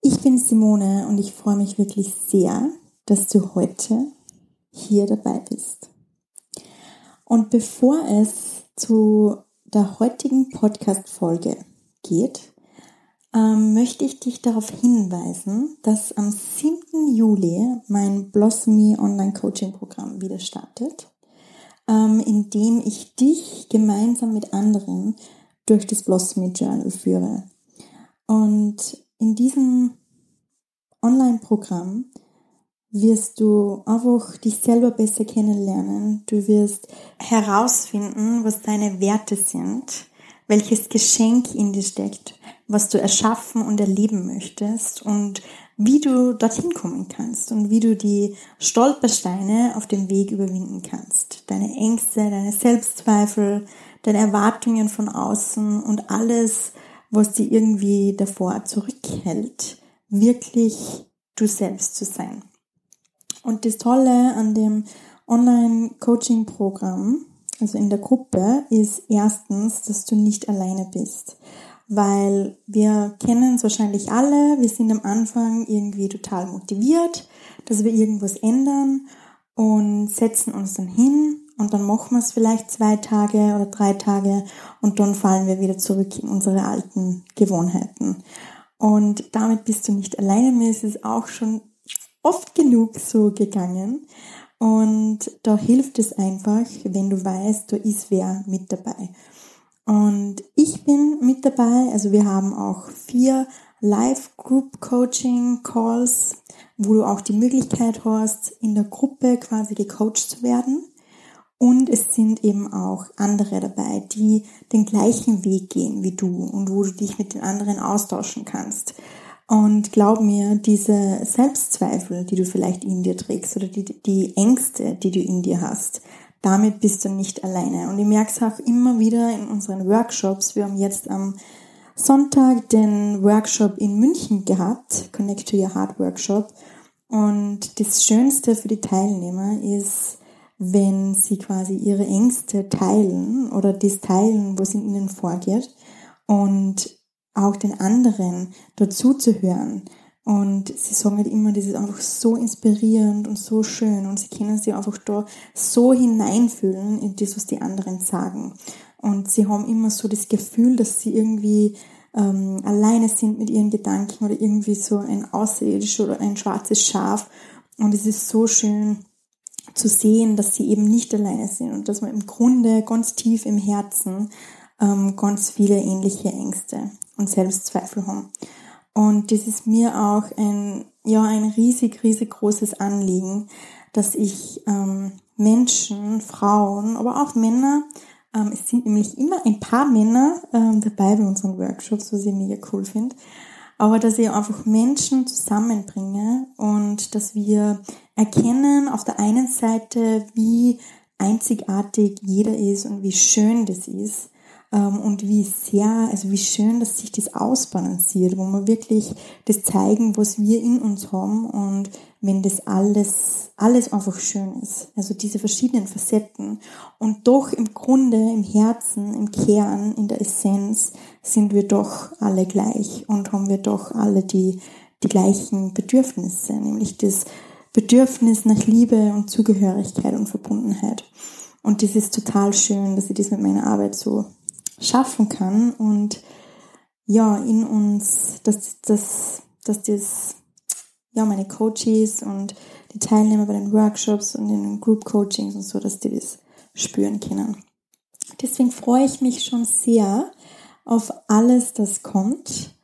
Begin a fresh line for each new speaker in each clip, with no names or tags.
Ich bin Simone und ich freue mich wirklich sehr, dass du heute hier dabei bist. Und bevor es zu der heutigen Podcast-Folge geht, ähm, möchte ich dich darauf hinweisen, dass am 7. Juli mein Blossomy Online Coaching Programm wieder startet, ähm, in dem ich dich gemeinsam mit anderen durch das Blossomy Journal führe. Und in diesem Online-Programm wirst du einfach dich selber besser kennenlernen. Du wirst herausfinden, was deine Werte sind, welches Geschenk in dir steckt, was du erschaffen und erleben möchtest und wie du dorthin kommen kannst und wie du die Stolpersteine auf dem Weg überwinden kannst. Deine Ängste, deine Selbstzweifel, deine Erwartungen von außen und alles, was dir irgendwie davor zurückhält, wirklich du selbst zu sein. Und das Tolle an dem Online-Coaching-Programm, also in der Gruppe, ist erstens, dass du nicht alleine bist. Weil wir kennen es wahrscheinlich alle, wir sind am Anfang irgendwie total motiviert, dass wir irgendwas ändern und setzen uns dann hin und dann machen wir es vielleicht zwei Tage oder drei Tage und dann fallen wir wieder zurück in unsere alten Gewohnheiten. Und damit bist du nicht alleine. Mir ist es auch schon oft genug so gegangen. Und da hilft es einfach, wenn du weißt, da ist wer mit dabei. Und ich bin mit dabei. Also wir haben auch vier Live-Group-Coaching-Calls, wo du auch die Möglichkeit hast, in der Gruppe quasi gecoacht zu werden. Und es sind eben auch andere dabei, die den gleichen Weg gehen wie du und wo du dich mit den anderen austauschen kannst. Und glaub mir, diese Selbstzweifel, die du vielleicht in dir trägst oder die, die Ängste, die du in dir hast, damit bist du nicht alleine. Und ich merke es auch immer wieder in unseren Workshops. Wir haben jetzt am Sonntag den Workshop in München gehabt, Connect to Your Heart Workshop. Und das Schönste für die Teilnehmer ist, wenn sie quasi ihre Ängste teilen oder das teilen, was in ihnen vorgeht und auch den anderen dazu zu hören. Und sie sagen halt immer, das ist einfach so inspirierend und so schön und sie können sich einfach da so hineinfühlen in das, was die anderen sagen. Und sie haben immer so das Gefühl, dass sie irgendwie ähm, alleine sind mit ihren Gedanken oder irgendwie so ein außerirdisches oder ein schwarzes Schaf. Und es ist so schön, zu sehen, dass sie eben nicht alleine sind und dass man im Grunde ganz tief im Herzen ähm, ganz viele ähnliche Ängste und Selbstzweifel haben. Und das ist mir auch ein, ja, ein riesig, riesig großes Anliegen, dass ich ähm, Menschen, Frauen, aber auch Männer, ähm, es sind nämlich immer ein paar Männer ähm, dabei bei unseren Workshops, was ich mega cool finde, aber dass ich einfach Menschen zusammenbringe und dass wir erkennen auf der einen Seite, wie einzigartig jeder ist und wie schön das ist ähm, und wie sehr, also wie schön, dass sich das ausbalanciert, wo wir wirklich das zeigen, was wir in uns haben und wenn das alles, alles einfach schön ist. Also diese verschiedenen Facetten und doch im Grunde, im Herzen, im Kern, in der Essenz sind wir doch alle gleich und haben wir doch alle die, die gleichen Bedürfnisse, nämlich das Bedürfnis nach Liebe und Zugehörigkeit und Verbundenheit. Und das ist total schön, dass ich das mit meiner Arbeit so schaffen kann und ja, in uns, dass, dass, dass das, ja, meine Coaches und die Teilnehmer bei den Workshops und in den Group Coachings und so, dass die das spüren können. Deswegen freue ich mich schon sehr auf alles, das kommt.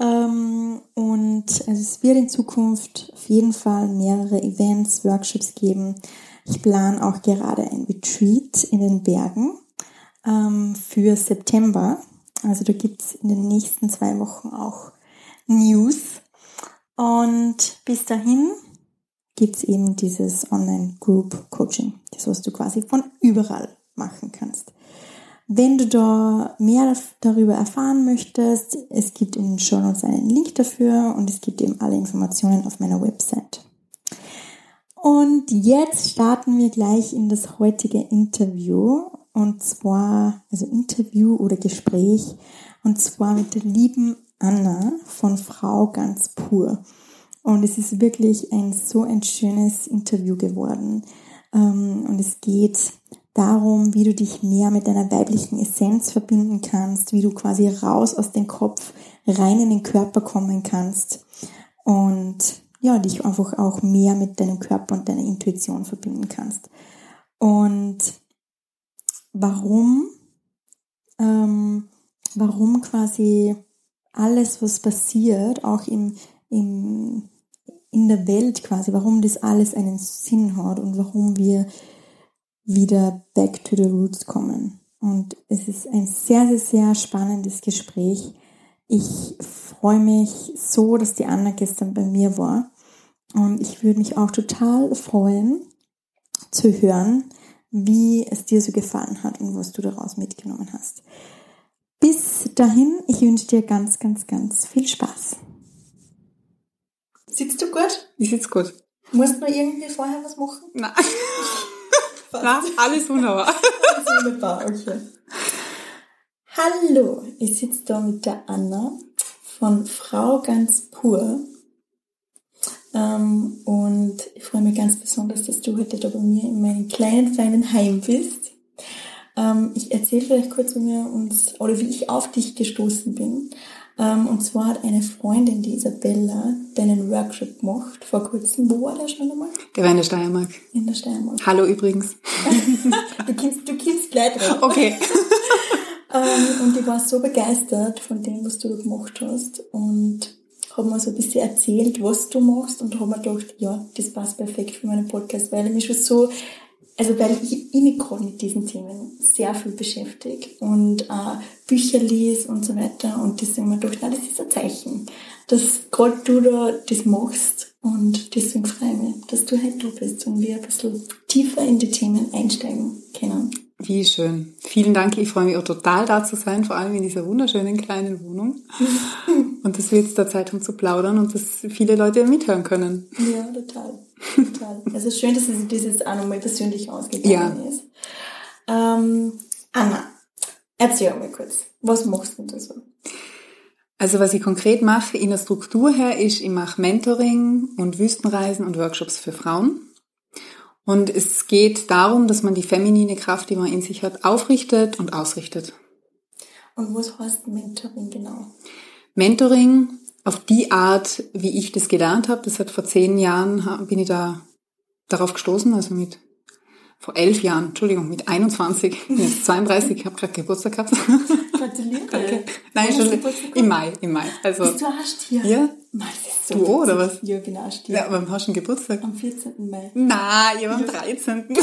Ähm, und es wird in Zukunft auf jeden Fall mehrere Events, Workshops geben. Ich plane auch gerade ein Retreat in den Bergen ähm, für September. Also da gibt's in den nächsten zwei Wochen auch News. Und bis dahin gibt's eben dieses Online-Group-Coaching, das was du quasi von überall machen kannst. Wenn du da mehr darüber erfahren möchtest, es gibt in den Show Notes einen Link dafür und es gibt eben alle Informationen auf meiner Website. Und jetzt starten wir gleich in das heutige Interview und zwar, also Interview oder Gespräch und zwar mit der lieben Anna von Frau ganz pur. Und es ist wirklich ein so ein schönes Interview geworden. Ähm, und es geht darum, wie du dich mehr mit deiner weiblichen Essenz verbinden kannst, wie du quasi raus aus dem Kopf rein in den Körper kommen kannst und ja, dich einfach auch mehr mit deinem Körper und deiner Intuition verbinden kannst. Und warum, ähm, warum quasi alles, was passiert, auch im, im, in der Welt quasi, warum das alles einen Sinn hat und warum wir wieder back to the roots kommen. Und es ist ein sehr, sehr, sehr spannendes Gespräch. Ich freue mich so, dass die Anna gestern bei mir war. Und ich würde mich auch total freuen zu hören, wie es dir so gefallen hat und was du daraus mitgenommen hast. Bis dahin, ich wünsche dir ganz, ganz, ganz viel Spaß. Sitzt du gut?
Ich sitze gut.
Musst du irgendwie vorher was machen?
Nein. Na, alles wunderbar.
alles wunderbar, okay. Hallo, ich sitze da mit der Anna von Frau ganz pur. Ähm, und ich freue mich ganz besonders, dass du heute da bei mir in meinem kleinen, feinen Heim bist. Ähm, ich erzähle vielleicht kurz, wie wir uns, oder wie ich auf dich gestoßen bin. Ähm, und zwar hat eine Freundin, die Isabella, deinen Workshop gemacht vor kurzem. Wo war der schon einmal?
Der war in der Steiermark.
In der Steiermark.
Hallo übrigens.
du kommst, du kommst gleich drauf.
Okay.
und ich war so begeistert von dem, was du da gemacht hast. Und habe mir so ein bisschen erzählt, was du machst und habe mir gedacht, ja, das passt perfekt für meinen Podcast, weil ich mich schon so, also weil ich, ich mich gerade mit diesen Themen sehr viel beschäftige und äh, Bücher lese und so weiter und deswegen mir gedacht, na, das ist ein Zeichen, dass gerade du da das machst und deswegen freue ich mich, dass du heute da bist und wir ein bisschen tiefer in die Themen einsteigen können.
Wie schön. Vielen Dank. Ich freue mich auch total da zu sein, vor allem in dieser wunderschönen kleinen Wohnung. und dass wir jetzt da Zeit haben zu plaudern und dass viele Leute mithören können.
Ja, total. Total. Es ist schön, dass es das jetzt auch nochmal persönlich ausgegangen ja. ist. Ähm, Anna, erzähl mal kurz, was machst du da so?
Also was ich konkret mache in der Struktur her ist, ich mache Mentoring und Wüstenreisen und Workshops für Frauen. Und es geht darum, dass man die feminine Kraft, die man in sich hat, aufrichtet und ausrichtet.
Und was heißt Mentoring genau?
Mentoring auf die Art, wie ich das gelernt habe, das hat vor zehn Jahren, bin ich da darauf gestoßen, also mit vor elf Jahren, Entschuldigung, mit 21, jetzt 32, ich habe gerade Geburtstag gehabt.
Gratuliere.
Danke. Nein, schon im Mai, im Mai. Also,
Bist du erst hier?
Ja.
Mann, so
du auch, oder was?
Ja, genau, stimmt.
Ja, aber hast du einen Geburtstag?
Am 14. Mai.
Nein, ich war am 13.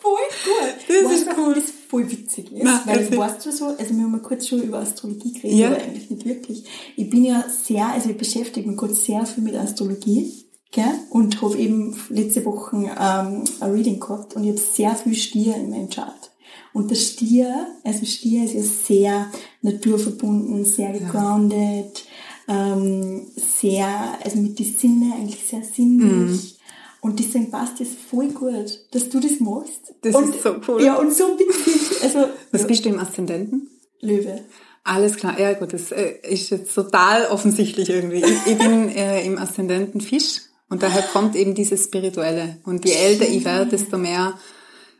voll gut.
Das
weißt
ist cool.
Das voll witzig ist,
Nein,
weil weißt du so, also wir haben mal kurz schon über Astrologie geredet,
Ja.
aber eigentlich nicht wirklich. Ich bin ja sehr, also ich beschäftige mich kurz sehr viel mit Astrologie, gell? Und habe eben letzte Woche ähm, ein Reading gehabt und ich habe sehr viel Stier in meinem Chart. Und der Stier, also Stier ist ja sehr naturverbunden, sehr gegroundet, ähm, sehr, also mit den Sinne eigentlich sehr sinnlich.
Mhm.
Und deswegen passt es voll gut, dass du das machst.
Das
und,
ist so cool.
Ja, und so witzig. Also,
Was
ja,
bist du im Aszendenten?
Löwe.
Alles klar, ja gut, das äh, ist jetzt total offensichtlich irgendwie. Ich, ich bin äh, im Aszendenten Fisch und daher kommt eben dieses Spirituelle. Und je älter ich werde, desto mehr,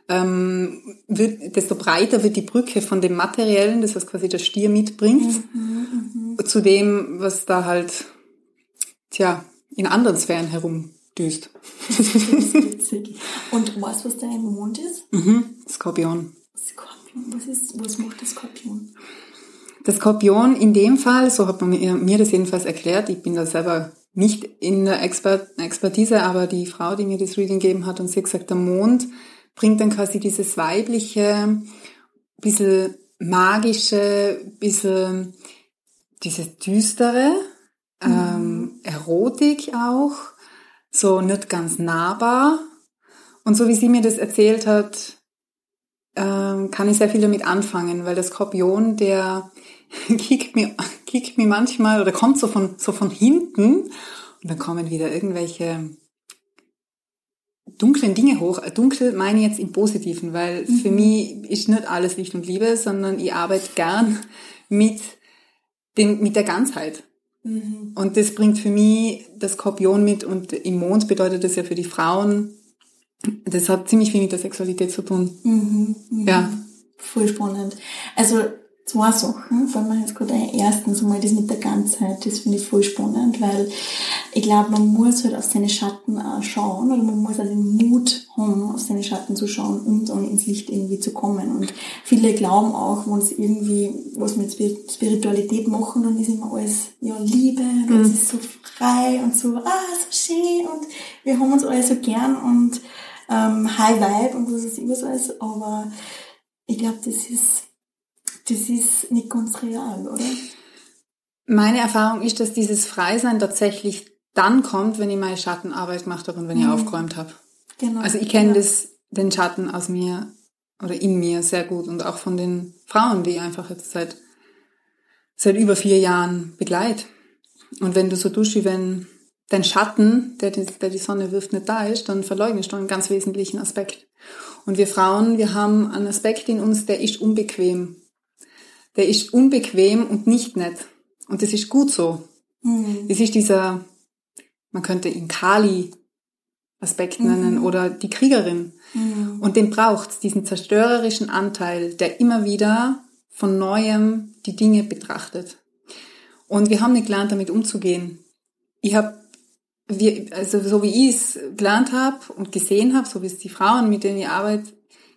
ähm, wird, desto breiter wird die Brücke von dem Materiellen, das was quasi der Stier mitbringt, zu dem, was da halt, tja, in anderen Sphären herumdüst.
Das ist witzig. Und weißt du, was dein Mond ist?
Mhm. Skorpion.
Skorpion. Was ist, was macht der Skorpion?
Der Skorpion in dem Fall, so hat man mir, mir das jedenfalls erklärt, ich bin da selber nicht in der Expert, Expertise, aber die Frau, die mir das Reading gegeben hat, und sie hat gesagt, der Mond bringt dann quasi dieses weibliche, bisschen magische, bisschen dieses Düstere, mhm. ähm, Erotik auch, so nicht ganz nahbar. Und so wie sie mir das erzählt hat, ähm, kann ich sehr viel damit anfangen, weil der Skorpion, der kickt mir, kickt mir manchmal oder kommt so von, so von hinten und dann kommen wieder irgendwelche dunklen Dinge hoch. Dunkel meine ich jetzt im Positiven, weil mhm. für mich ist nicht alles Licht und Liebe, sondern ich arbeite gern mit dem, mit der Ganzheit. Mhm. Und das bringt für mich das Skorpion mit und im Mond bedeutet das ja für die Frauen, das hat ziemlich viel mit der Sexualität zu tun.
Mhm. Mhm. Ja. Voll spannend. Also zwei Sachen, fallen mir jetzt gerade ein. Erstens mal das mit der Ganzheit, das finde ich voll spannend, weil ich glaube, man muss halt auf seine Schatten auch schauen oder man muss auch den Mut haben, auf seine Schatten zu schauen und dann ins Licht irgendwie zu kommen. Und viele glauben auch, wenn sie irgendwie was mit Spiritualität machen, dann ist immer alles ja Liebe und mhm. es ist so frei und so, ah, so schön und wir haben uns alle so gern und ähm, High Vibe und was ist immer so alles, aber ich glaube, das ist das ist nicht ganz real, oder?
Meine Erfahrung ist, dass dieses Freisein tatsächlich dann kommt, wenn ich meine Schattenarbeit gemacht habe und wenn ich mhm. aufgeräumt habe. Genau. Also ich kenne das, den Schatten aus mir oder in mir sehr gut und auch von den Frauen, die ich einfach jetzt seit, seit über vier Jahren begleite. Und wenn du so tust, wie wenn dein Schatten, der die, der die Sonne wirft, nicht da ist, dann verleugnest du einen ganz wesentlichen Aspekt. Und wir Frauen, wir haben einen Aspekt in uns, der ist unbequem der ist unbequem und nicht nett. Und das ist gut so. Mhm. Es ist dieser, man könnte ihn Kali Aspekt nennen mhm. oder die Kriegerin. Mhm. Und den braucht's, diesen zerstörerischen Anteil, der immer wieder von neuem die Dinge betrachtet. Und wir haben nicht gelernt, damit umzugehen. Ich habe, also so wie ich es gelernt habe und gesehen habe, so wie es die Frauen, mit denen ich arbeite,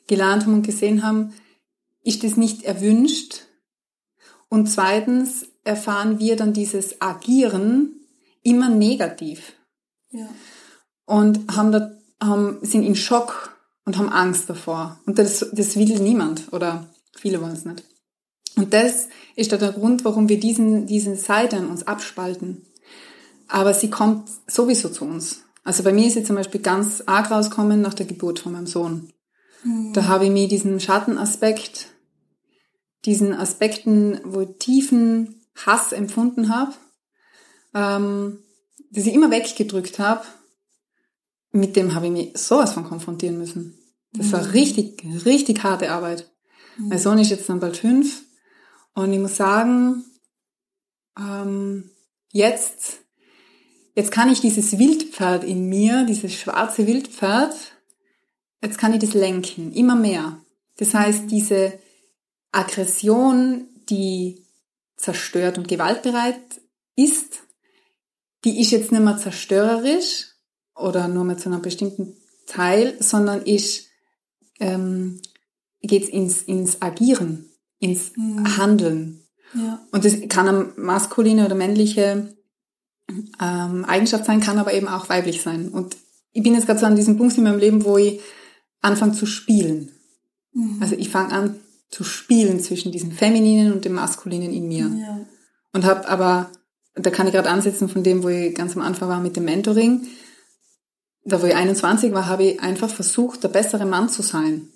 gelernt haben und gesehen haben, ist es nicht erwünscht, und zweitens erfahren wir dann dieses Agieren immer negativ. Ja. Und haben da, haben, sind in Schock und haben Angst davor. Und das, das will niemand oder viele wollen es nicht. Und das ist da der Grund, warum wir diesen, diesen Seite an uns abspalten. Aber sie kommt sowieso zu uns. Also bei mir ist sie zum Beispiel ganz arg rauskommen nach der Geburt von meinem Sohn. Mhm. Da habe ich mir diesen Schattenaspekt diesen Aspekten, wo ich tiefen Hass empfunden habe, ähm, das ich immer weggedrückt habe, mit dem habe ich mich sowas von konfrontieren müssen. Das war mhm. richtig, richtig harte Arbeit. Mhm. Mein Sohn ist jetzt dann bald fünf und ich muss sagen, ähm, jetzt, jetzt kann ich dieses Wildpferd in mir, dieses schwarze Wildpferd, jetzt kann ich das lenken, immer mehr. Das heißt, diese Aggression, die zerstört und gewaltbereit ist, die ist jetzt nicht mehr zerstörerisch oder nur mehr zu einem bestimmten Teil, sondern ist, ähm, geht ins, ins Agieren, ins mhm. Handeln. Ja. Und das kann eine maskuline oder männliche ähm, Eigenschaft sein, kann aber eben auch weiblich sein. Und ich bin jetzt gerade so an diesem Punkt in meinem Leben, wo ich anfange zu spielen. Mhm. Also ich fange an zu spielen zwischen diesem Femininen und dem Maskulinen in mir. Ja. Und habe aber, da kann ich gerade ansetzen von dem, wo ich ganz am Anfang war mit dem Mentoring, da wo ich 21 war, habe ich einfach versucht, der bessere Mann zu sein.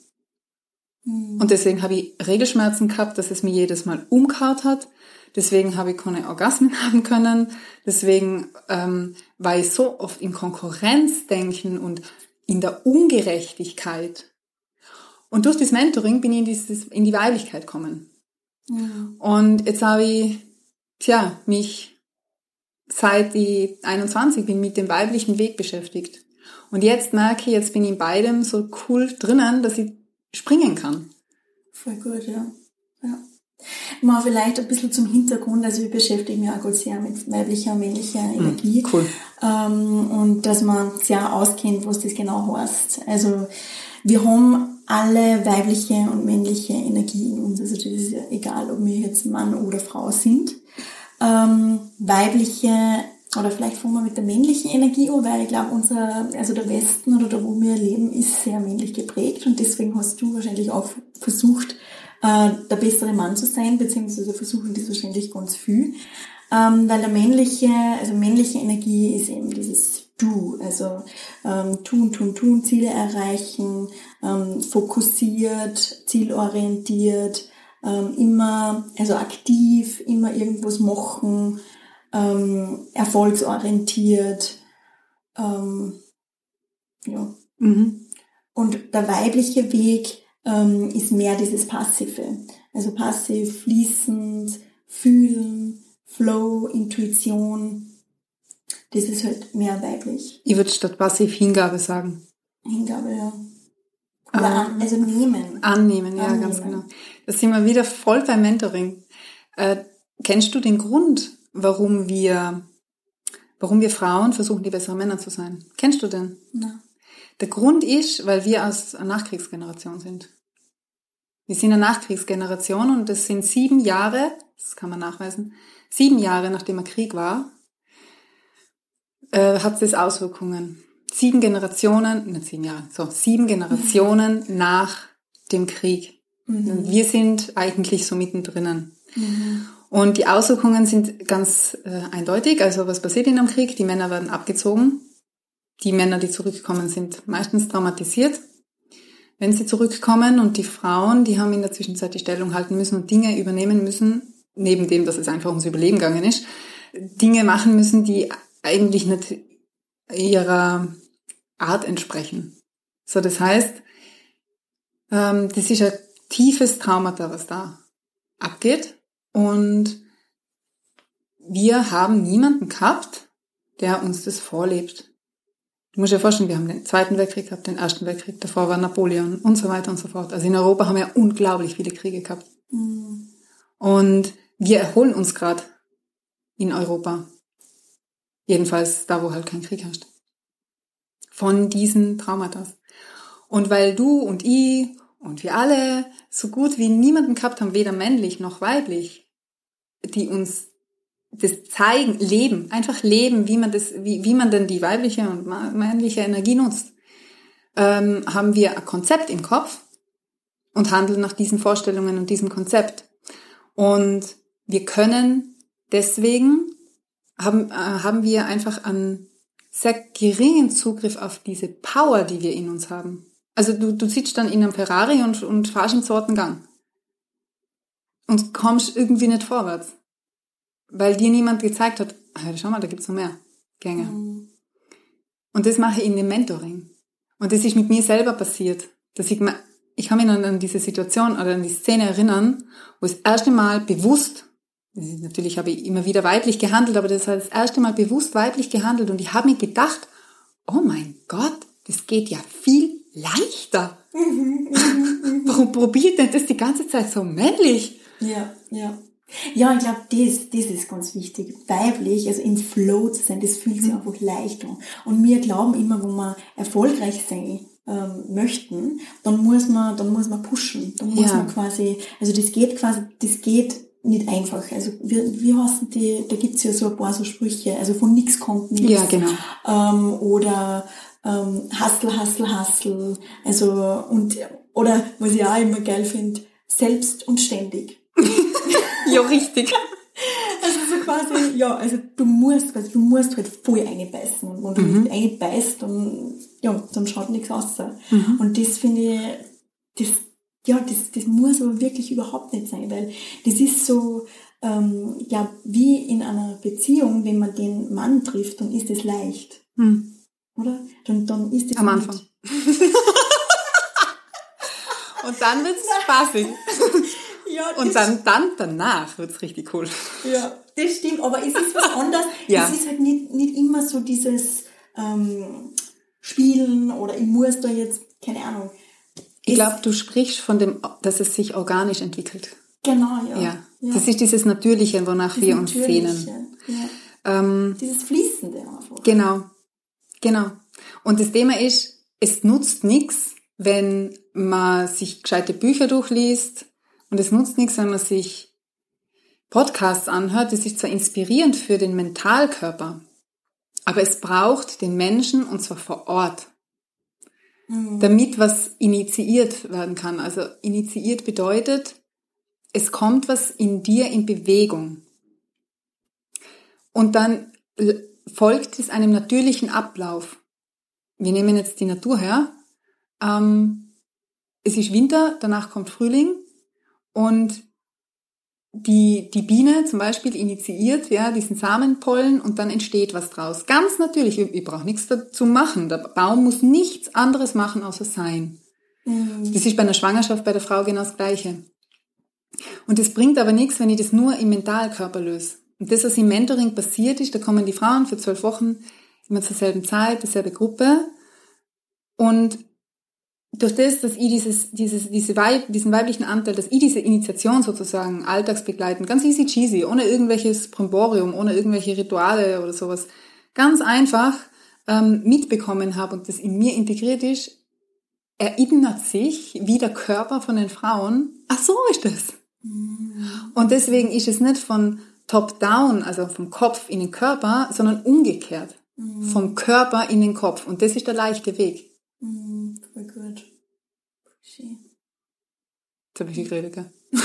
Mhm. Und deswegen habe ich Regelschmerzen gehabt, dass es mir jedes Mal umkaut hat. Deswegen habe ich keine Orgasmen haben können. Deswegen ähm, war ich so oft im Konkurrenzdenken und in der Ungerechtigkeit. Und durch das Mentoring bin ich in, dieses, in die Weiblichkeit gekommen. Ja. Und jetzt habe ich, tja, mich seit ich 21 bin mit dem weiblichen Weg beschäftigt. Und jetzt merke ich, jetzt bin ich in beidem so cool drinnen, dass ich springen kann.
Voll gut, ja. ja. Mal vielleicht ein bisschen zum Hintergrund, also ich beschäftige mich auch sehr mit weiblicher und männlicher hm, Energie. Cool. Ähm, und dass man sehr auskennt, was das genau heißt. Also wir haben alle weibliche und männliche Energie in uns. Also das ist ja egal, ob wir jetzt Mann oder Frau sind. Ähm, weibliche, oder vielleicht fangen wir mit der männlichen Energie an, weil ich glaube, unser, also der Westen oder da, wo wir leben, ist sehr männlich geprägt und deswegen hast du wahrscheinlich auch versucht, äh, der bessere Mann zu sein, beziehungsweise versuchen das wahrscheinlich ganz viel. Ähm, weil der männliche, also männliche Energie ist eben dieses Du, also ähm, tun, tun, tun, Ziele erreichen, ähm, fokussiert, zielorientiert, ähm, immer, also aktiv, immer irgendwas machen, ähm, erfolgsorientiert, ähm, ja. Mhm. Und der weibliche Weg ähm, ist mehr dieses Passive. Also passiv, fließend, fühlen, Flow, Intuition. Das ist halt mehr weiblich.
Ich würde statt passiv Hingabe sagen.
Hingabe, ja. Oder an, also nehmen.
Annehmen, ja, annehmen. ganz genau. Da sind wir wieder voll beim Mentoring. Äh, kennst du den Grund, warum wir, warum wir Frauen versuchen, die besseren Männer zu sein? Kennst du den?
Nein.
Der Grund ist, weil wir aus einer Nachkriegsgeneration sind. Wir sind eine Nachkriegsgeneration und das sind sieben Jahre, das kann man nachweisen, sieben Jahre nachdem der Krieg war, äh, hat es Auswirkungen. Sieben Generationen, nicht sieben Jahre, so sieben Generationen mhm. nach dem Krieg. Mhm. Wir sind eigentlich so mittendrin. Mhm. Und die Auswirkungen sind ganz äh, eindeutig. Also was passiert in einem Krieg? Die Männer werden abgezogen. Die Männer, die zurückkommen, sind meistens traumatisiert wenn sie zurückkommen und die Frauen, die haben in der Zwischenzeit die Stellung halten müssen und Dinge übernehmen müssen, neben dem, dass es einfach ums Überleben gegangen ist, Dinge machen müssen, die eigentlich nicht ihrer Art entsprechen. So, das heißt, ähm, das ist ein tiefes Traumata, was da abgeht. Und wir haben niemanden gehabt, der uns das vorlebt. Du musst dir vorstellen, wir haben den Zweiten Weltkrieg gehabt, den Ersten Weltkrieg, davor war Napoleon und so weiter und so fort. Also in Europa haben wir unglaublich viele Kriege gehabt. Mhm. Und wir erholen uns gerade in Europa. Jedenfalls da, wo halt kein Krieg herrscht. Von diesen Traumata. Und weil du und ich und wir alle so gut wie niemanden gehabt haben, weder männlich noch weiblich, die uns das zeigen, leben, einfach leben, wie man das, wie, wie man denn die weibliche und männliche Energie nutzt, ähm, haben wir ein Konzept im Kopf und handeln nach diesen Vorstellungen und diesem Konzept. Und wir können deswegen haben, äh, haben wir einfach einen sehr geringen Zugriff auf diese Power, die wir in uns haben. Also du, du sitzt dann in einem Ferrari und, und fahrst im zweiten Gang. Und kommst irgendwie nicht vorwärts. Weil dir niemand gezeigt hat, ah, schau mal, da gibt's noch mehr Gänge. Mhm. Und das mache ich in dem Mentoring. Und das ist mit mir selber passiert. Dass ich, ich kann mich an, an diese Situation oder an die Szene erinnern, wo das erste Mal bewusst, natürlich habe ich immer wieder weiblich gehandelt, aber das war das erste Mal bewusst weiblich gehandelt und ich habe mir gedacht, oh mein Gott, das geht ja viel leichter. Mhm, mhm, Warum probiert denn das die ganze Zeit so männlich?
Ja, ja. Ja, ich glaube, das, das ist ganz wichtig. Weiblich, also in Flow zu sein, das fühlt sich mhm. einfach leicht an. Und wir glauben immer, wo wir erfolgreich sein ähm, möchten, dann muss man, dann muss man pushen. Dann muss ja. man quasi, also das geht quasi, das geht nicht einfach. Also wie, wie heißen die, da gibt's ja so ein paar so Sprüche, also von nix kommt nichts.
Ja, genau.
Ähm, oder ähm, Hustle, Hustle, Hustle. Also und oder was ich auch immer geil finde, selbst und ständig.
ja, richtig.
Also so quasi, ja, also du musst, also du musst halt voll einbeißen. Und wenn du mhm. nicht einbeißt, dann, ja, dann schaut nichts aus. Mhm. Und das finde ich, das, ja, das, das muss aber wirklich überhaupt nicht sein, weil das ist so, ähm, ja, wie in einer Beziehung, wenn man den Mann trifft, dann ist es leicht. Mhm. Oder? Dann, dann ist es
Am Anfang. Und dann wird's spaßig. Ja, und dann, dann danach wird's richtig cool.
Ja, das stimmt, aber es ist was anderes. ja. Es ist halt nicht, nicht immer so dieses ähm, Spielen oder ich muss da jetzt, keine Ahnung.
Ich glaube, du sprichst von dem, dass es sich organisch entwickelt.
Genau, ja.
ja. ja. Das ist dieses Natürliche, wonach das wir uns sehnen.
Ja. Ähm, dieses Fließende einfach.
Genau, genau. Und das Thema ist, es nutzt nichts, wenn man sich gescheite Bücher durchliest, und es nutzt nichts, wenn man sich Podcasts anhört. Das ist zwar inspirierend für den Mentalkörper, aber es braucht den Menschen und zwar vor Ort, mhm. damit was initiiert werden kann. Also initiiert bedeutet, es kommt was in dir in Bewegung. Und dann folgt es einem natürlichen Ablauf. Wir nehmen jetzt die Natur her. Ähm, es ist Winter, danach kommt Frühling und die, die Biene zum Beispiel initiiert ja, diesen Samenpollen und dann entsteht was draus. Ganz natürlich, ich, ich brauche nichts dazu machen. Der Baum muss nichts anderes machen, außer sein. Mhm. Das ist bei einer Schwangerschaft bei der Frau genau das Gleiche. Und es bringt aber nichts, wenn ich das nur im Mentalkörper löse. Und das, was im Mentoring passiert ist, da kommen die Frauen für zwölf Wochen immer zur selben Zeit, dieselbe Gruppe. Und durch das, dass ich dieses, dieses, diese Weib, diesen weiblichen Anteil, dass ich diese Initiation sozusagen alltagsbegleitend, ganz easy cheesy, ohne irgendwelches Primborium, ohne irgendwelche Rituale oder sowas, ganz einfach ähm, mitbekommen habe und das in mir integriert ist, erinnert sich, wie der Körper von den Frauen, ach so ist das. Mhm. Und deswegen ist es nicht von top-down, also vom Kopf in den Körper, sondern umgekehrt. Mhm. Vom Körper in den Kopf. Und das ist der leichte Weg.
Mhm, voll gut. Schön.
Jetzt habe ich geredet, gell?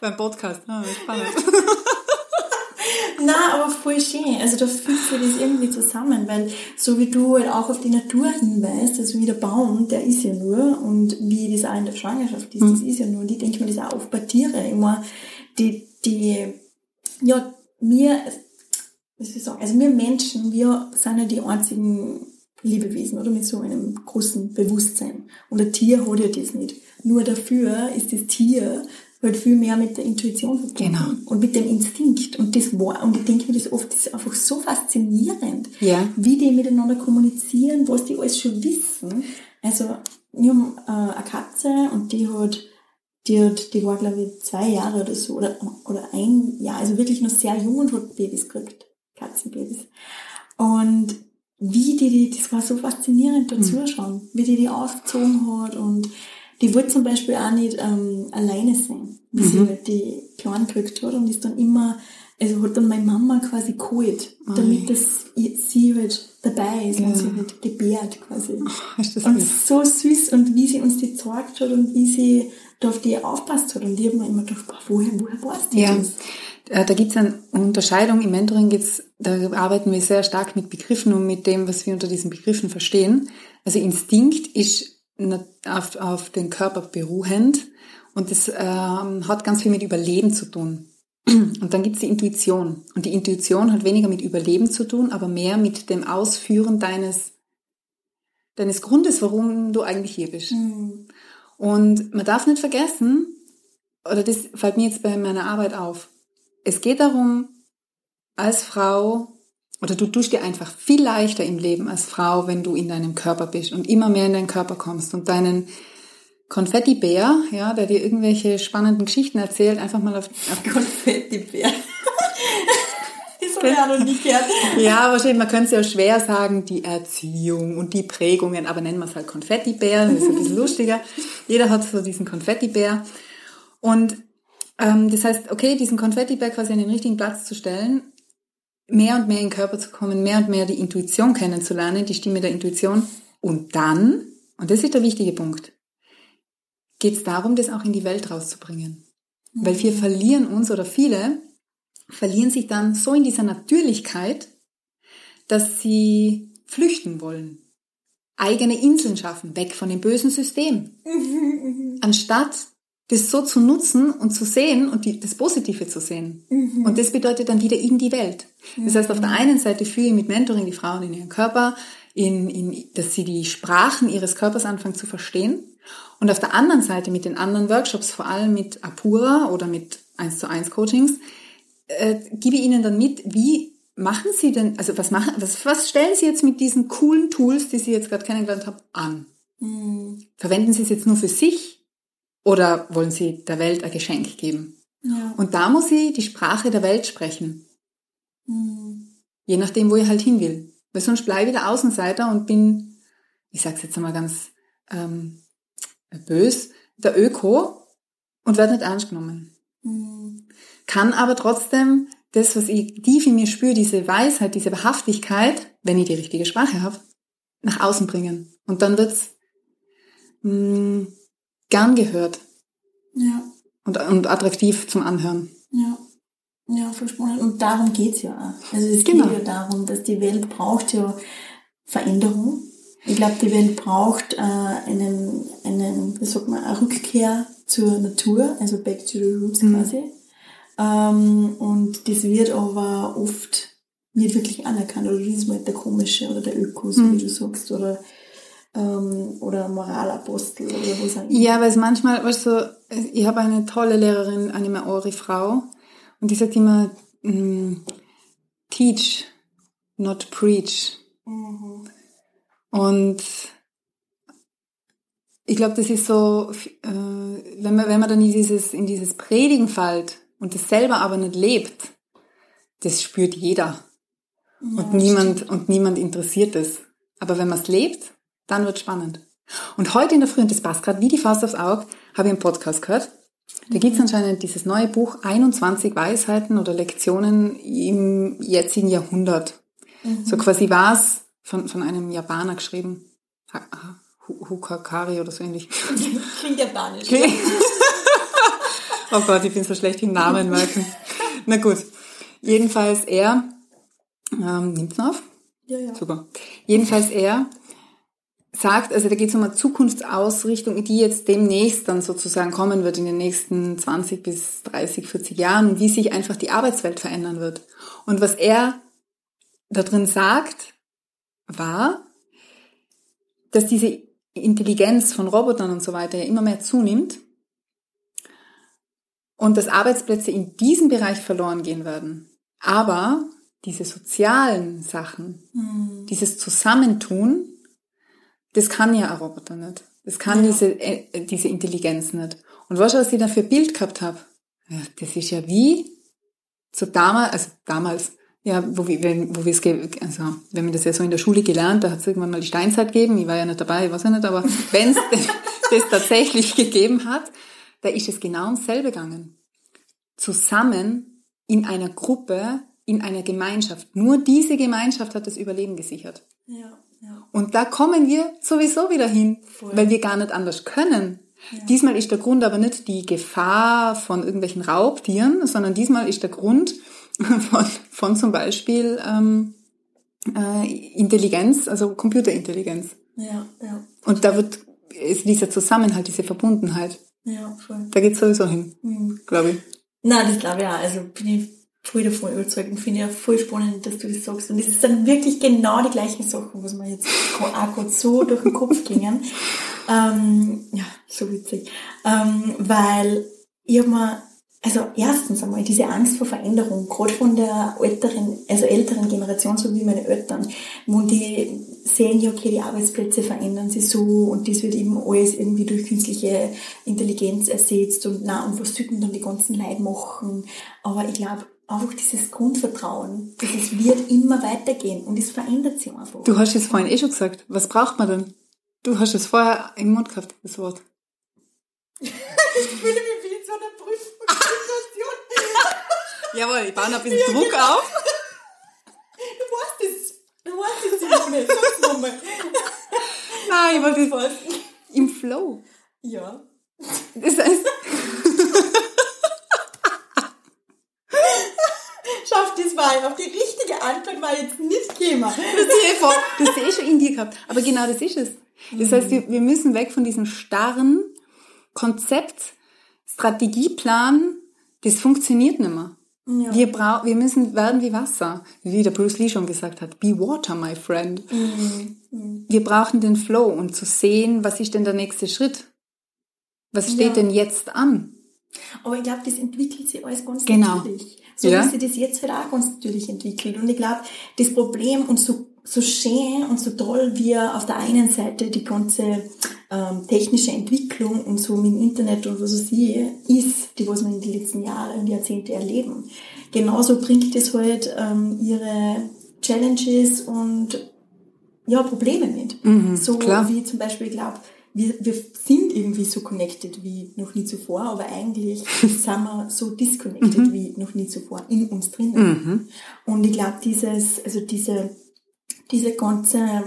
Beim Podcast. Ah, spannend.
Na, aber voll schön. Also da fühlt sich das irgendwie zusammen, weil so wie du halt auch auf die Natur hinweist, also wie der Baum, der ist ja nur und wie das auch in der Schwangerschaft ist, mhm. das ist ja nur. Und ich denke mir das auch oft bei Tieren immer, die, die, ja, mir, was ich sagen, also wir Menschen, wir sind ja die einzigen Lebewesen oder mit so einem großen Bewusstsein. Und ein Tier hat ja das nicht. Nur dafür ist das Tier halt viel mehr mit der Intuition verbunden genau. und mit dem Instinkt. Und das war, und ich denke mir das oft, das ist einfach so faszinierend,
ja.
wie die miteinander kommunizieren, was die alles schon wissen. Also, wir haben äh, eine Katze und die hat, die hat, die war glaube ich zwei Jahre oder so, oder, oder ein Jahr, also wirklich noch sehr jung und hat Babys gekriegt. Katzenbabys. Und wie die, die das war so faszinierend dazuschauen, mhm. wie die die aufgezogen hat und die wollte zum Beispiel auch nicht ähm, alleine sein, wie mhm. sie halt die Kleinen gekriegt hat und ist dann immer, also hat dann meine Mama quasi geholt, damit das, sie halt dabei ist ja. und sie halt gebärt quasi.
Oh, ist das
und süß. so süß und wie sie uns die gezeigt hat und wie sie da auf die aufpasst hat und ich habe mir immer gedacht, boah, woher, woher weißt du
ja.
das?
Äh, da gibt es eine Unterscheidung. Im Mentoring geht's, da arbeiten wir sehr stark mit Begriffen und mit dem, was wir unter diesen Begriffen verstehen. Also Instinkt ist auf, auf den Körper beruhend und das ähm, hat ganz viel mit Überleben zu tun. Und dann gibt's die Intuition. Und die Intuition hat weniger mit Überleben zu tun, aber mehr mit dem Ausführen deines, deines Grundes, warum du eigentlich hier bist. Mhm. Und man darf nicht vergessen, oder das fällt mir jetzt bei meiner Arbeit auf, es geht darum, als Frau, oder du tust dir einfach viel leichter im Leben als Frau, wenn du in deinem Körper bist und immer mehr in deinen Körper kommst und deinen Konfettibär, ja, der dir irgendwelche spannenden Geschichten erzählt, einfach mal auf, auf
Konfettibär. nie gehört.
Ja, wahrscheinlich, man könnte es ja schwer sagen, die Erziehung und die Prägungen, aber nennen wir es halt Konfettibär, das ist ein bisschen lustiger. Jeder hat so diesen Konfettibär. Und ähm, das heißt, okay, diesen Konfettibär quasi an den richtigen Platz zu stellen, mehr und mehr in den Körper zu kommen, mehr und mehr die Intuition kennenzulernen, die Stimme der Intuition. Und dann, und das ist der wichtige Punkt, geht es darum, das auch in die Welt rauszubringen. Weil wir verlieren uns oder viele verlieren sich dann so in dieser Natürlichkeit, dass sie flüchten wollen. Eigene Inseln schaffen, weg von dem bösen System. Anstatt das so zu nutzen und zu sehen und die, das Positive zu sehen. Mhm. Und das bedeutet dann wieder in die Welt. Das heißt, auf der einen Seite führe ich mit Mentoring die Frauen in ihren Körper, in, in, dass sie die Sprachen ihres Körpers anfangen zu verstehen. Und auf der anderen Seite mit den anderen Workshops, vor allem mit Apura oder mit 1 zu 1 Coachings, äh, gebe ich ihnen dann mit, wie machen sie denn, also was machen, was, was stellen sie jetzt mit diesen coolen Tools, die sie jetzt gerade kennengelernt haben, an? Mhm. Verwenden sie es jetzt nur für sich oder wollen Sie der Welt ein Geschenk geben? Ja. Und da muss ich die Sprache der Welt sprechen. Mhm. Je nachdem, wo ich halt hin will. Weil sonst bleibe ich der Außenseiter und bin, ich sag's jetzt einmal ganz ähm, bös, der Öko und werde nicht ernst genommen. Mhm. Kann aber trotzdem das, was ich tief in mir spüre, diese Weisheit, diese Wahrhaftigkeit, wenn ich die richtige Sprache habe, nach außen bringen. Und dann wird's mh, mm, gern gehört.
Ja.
und, und attraktiv zum Anhören.
Ja. Ja, voll spannend. Und darum geht's ja auch. Also es
Genau.
geht ja darum, dass die Welt braucht ja Veränderung. Ich glaube, die Welt braucht äh, einen, einen, wie sagt man, eine Rückkehr zur Natur, also back to the roots
Mhm.
quasi. Ähm, und das wird aber oft nicht wirklich anerkannt. Oder das ist mal der komische oder der Öko, so
Mhm.
wie du sagst, oder, ähm, oder Moralapostel oder was auch immer.
Ja, weil es manchmal, weißt du, ich habe eine tolle Lehrerin, eine Maori-Frau, und die sagt immer, mm, teach, not preach.
Mhm.
Und ich glaube, das ist so, äh, wenn man, wenn man dann in dieses, in dieses Predigen fällt und das selber aber nicht lebt, das spürt jeder.
Ja,
Und niemand, und niemand interessiert es. Aber wenn man es lebt, dann wird spannend. Und heute in der Früh, und das passt gerade wie die Faust aufs Auge, habe ich einen Podcast gehört. Da gibt es anscheinend dieses neue Buch 21 Weisheiten oder Lektionen im jetzigen Jahrhundert. So quasi war es von, von einem Japaner geschrieben. Hu- Hukakari oder so ähnlich.
Klingt japanisch.
Okay. oh Gott, ich bin so schlecht im Namen merken. Na gut. Jedenfalls er, ähm, nimmt's noch auf?
Ja, ja.
Super. Jedenfalls er sagt, also da geht es um eine Zukunftsausrichtung, die jetzt demnächst dann sozusagen kommen wird in den nächsten 20 bis 30, 40 Jahren und wie sich einfach die Arbeitswelt verändern wird. Und was er da drin sagt, war, dass diese Intelligenz von Robotern und so weiter ja immer mehr zunimmt und dass Arbeitsplätze in diesem Bereich verloren gehen werden. Aber diese sozialen Sachen,
Hm.
dieses Zusammentun, das kann ja ein Roboter nicht. Das kann
Ja.
diese, äh, diese Intelligenz nicht. Und weißt du, was ich da für ein Bild gehabt habe? Ja, das ist ja wie so damals, also damals, ja, wo wir, wenn, wo wir es, also, wenn wir das ja so in der Schule gelernt, da hat es irgendwann mal die Steinzeit gegeben, ich war ja nicht dabei, ich weiß ja nicht, aber wenn es das tatsächlich gegeben hat, da ist es genau ums selbe gegangen. Zusammen in einer Gruppe, in einer Gemeinschaft. Nur diese Gemeinschaft hat das Überleben gesichert.
Ja, ja.
Und da kommen wir sowieso wieder hin,
Voll.
weil wir gar nicht anders können. Diesmal ist der Grund aber nicht die Gefahr von irgendwelchen Raubtieren, sondern diesmal ist der Grund von, von zum Beispiel ähm, äh, Intelligenz, also Computerintelligenz.
Ja, ja.
Und da wird ist dieser Zusammenhalt, diese Verbundenheit,
Ja, voll.
da geht's sowieso hin,
Hm.
glaube ich.
Nein, das glaube ich auch. Also bin ich voll davon überzeugt und finde ja voll spannend, dass du das sagst. Und das ist dann wirklich genau die gleichen Sachen, was mir jetzt auch gerade so durch den Kopf gingen. Ähm, ja, so witzig. Ähm, weil ich habe mir, also erstens einmal diese Angst vor Veränderung, gerade von der älteren, also älteren Generation, so wie meine Eltern, wo die sehen ja, okay, die Arbeitsplätze verändern sich so und das wird eben alles irgendwie durch künstliche Intelligenz ersetzt und na und was sollten dann die ganzen Leute machen? Aber ich glaube, einfach dieses Grundvertrauen, dass es wird immer weitergehen und es verändert sich einfach.
Du hast es vorhin eh schon gesagt. Was braucht man denn? Du hast es vorher im Mund gehabt, das Wort.
Ich fühle mich wie in so einer Prüfungssituation.
Jawohl, ich baue noch ein bisschen Druck auf.
Du weißt es. Du weißt es, Simone. Sag's nochmal.
Nein, ich wollte
Was?
im Flow.
Ja.
Das heißt,
Schafft das mal. Auf die richtige Antwort war jetzt nicht gekommen.
das eh das ist eh schon in dir gehabt. Aber genau das ist es. Das heißt, wir, wir müssen weg von diesem starren Konzept, Strategieplan. Das funktioniert nicht mehr.
Ja.
Wir, brau wir müssen werden wie Wasser, wie der Bruce Lee schon gesagt hat. Be water, my friend. Wir brauchen den Flow und zu sehen, was ist denn der nächste Schritt? Was steht
Ja.
denn jetzt an?
Aber ich glaube, das entwickelt sich alles ganz
Genau.
natürlich. So
Ja.
wie sich das jetzt halt auch ganz natürlich entwickelt. Und ich glaube, das Problem und so, so schön und so toll, wie auf der einen Seite die ganze ähm, technische Entwicklung und so mit dem Internet und was ich ist, die was wir in den letzten Jahren und Jahrzehnte erleben. Genauso bringt es halt ähm, ihre Challenges und ja, Probleme mit. so
Mhm, klar.
wie zum Beispiel, ich glaube, wir, wir sind irgendwie so connected wie noch nie zuvor, aber eigentlich sind wir so disconnected
Mhm.
wie noch nie zuvor in uns drinnen. Und ich glaube, dieses, also diese, diese ganze,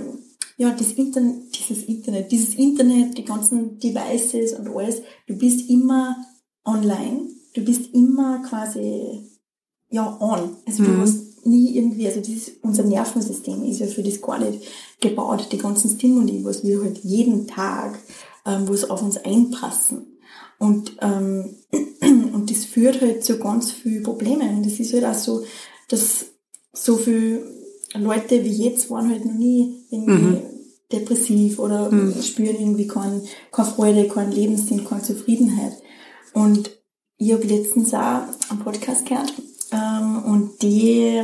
ja, das Internet, dieses Internet, dieses Internet, die ganzen Devices und alles, du bist immer online. Du bist immer quasi, ja, on. Also du hast nie irgendwie, also dieses, unser Nervensystem ist ja für das gar nicht gebaut. Die ganzen Stimuli, was wir halt jeden Tag, ähm, wo es auf uns einpassen. Und, ähm, und das führt halt zu ganz vielen Problemen. Und das ist halt auch so, dass so viele Leute wie jetzt waren halt noch nie irgendwie
Mhm.
depressiv oder spüren irgendwie kein, keine Freude, keinen Lebenssinn, keine Zufriedenheit. Und ich habe letztens auch einen Podcast gehört ähm, und die,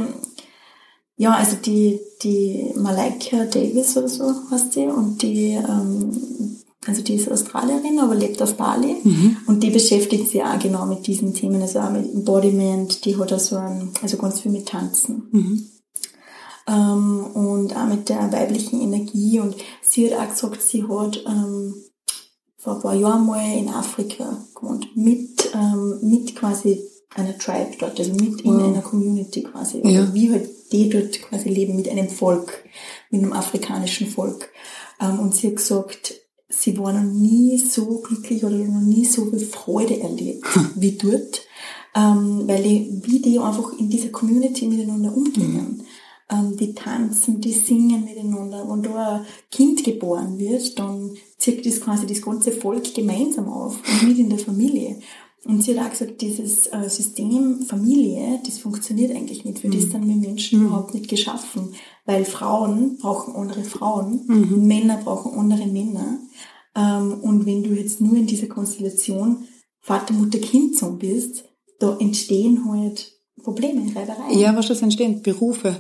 ja, also die, die Malaika Davis oder so heißt die und die, ähm, also die ist Australierin, aber lebt auf Bali. Und die beschäftigt sich auch genau mit diesen Themen, also auch mit Embodiment, die hat also, ein, also ganz viel mit Tanzen ähm, und auch mit der weiblichen Energie. Und sie hat auch gesagt, sie hat ähm, vor ein paar Jahren mal in Afrika gewohnt, mit, ähm, mit quasi einer Tribe dort, also mit in einer Community quasi.
Ja.
wie halt die dort quasi leben, mit einem Volk, mit einem afrikanischen Volk. Ähm, und sie hat gesagt, sie war noch nie so glücklich oder noch nie so viel Freude erlebt wie dort, ähm, weil die, wie die einfach in dieser Community miteinander umgehen. Ähm, die tanzen, die singen miteinander. Wenn da ein Kind geboren wird, dann zieht das quasi das ganze Volk gemeinsam auf und mit in der Familie. Und sie hat auch gesagt, dieses äh, System Familie, das funktioniert eigentlich nicht. Für das sind wir Menschen überhaupt nicht geschaffen. Weil Frauen brauchen andere Frauen, Männer brauchen andere Männer. Ähm, und wenn du jetzt nur in dieser Konstellation Vater, Mutter, Kind so bist, da entstehen halt Probleme, Reibereien.
Ja, was das entstehen? Berufe.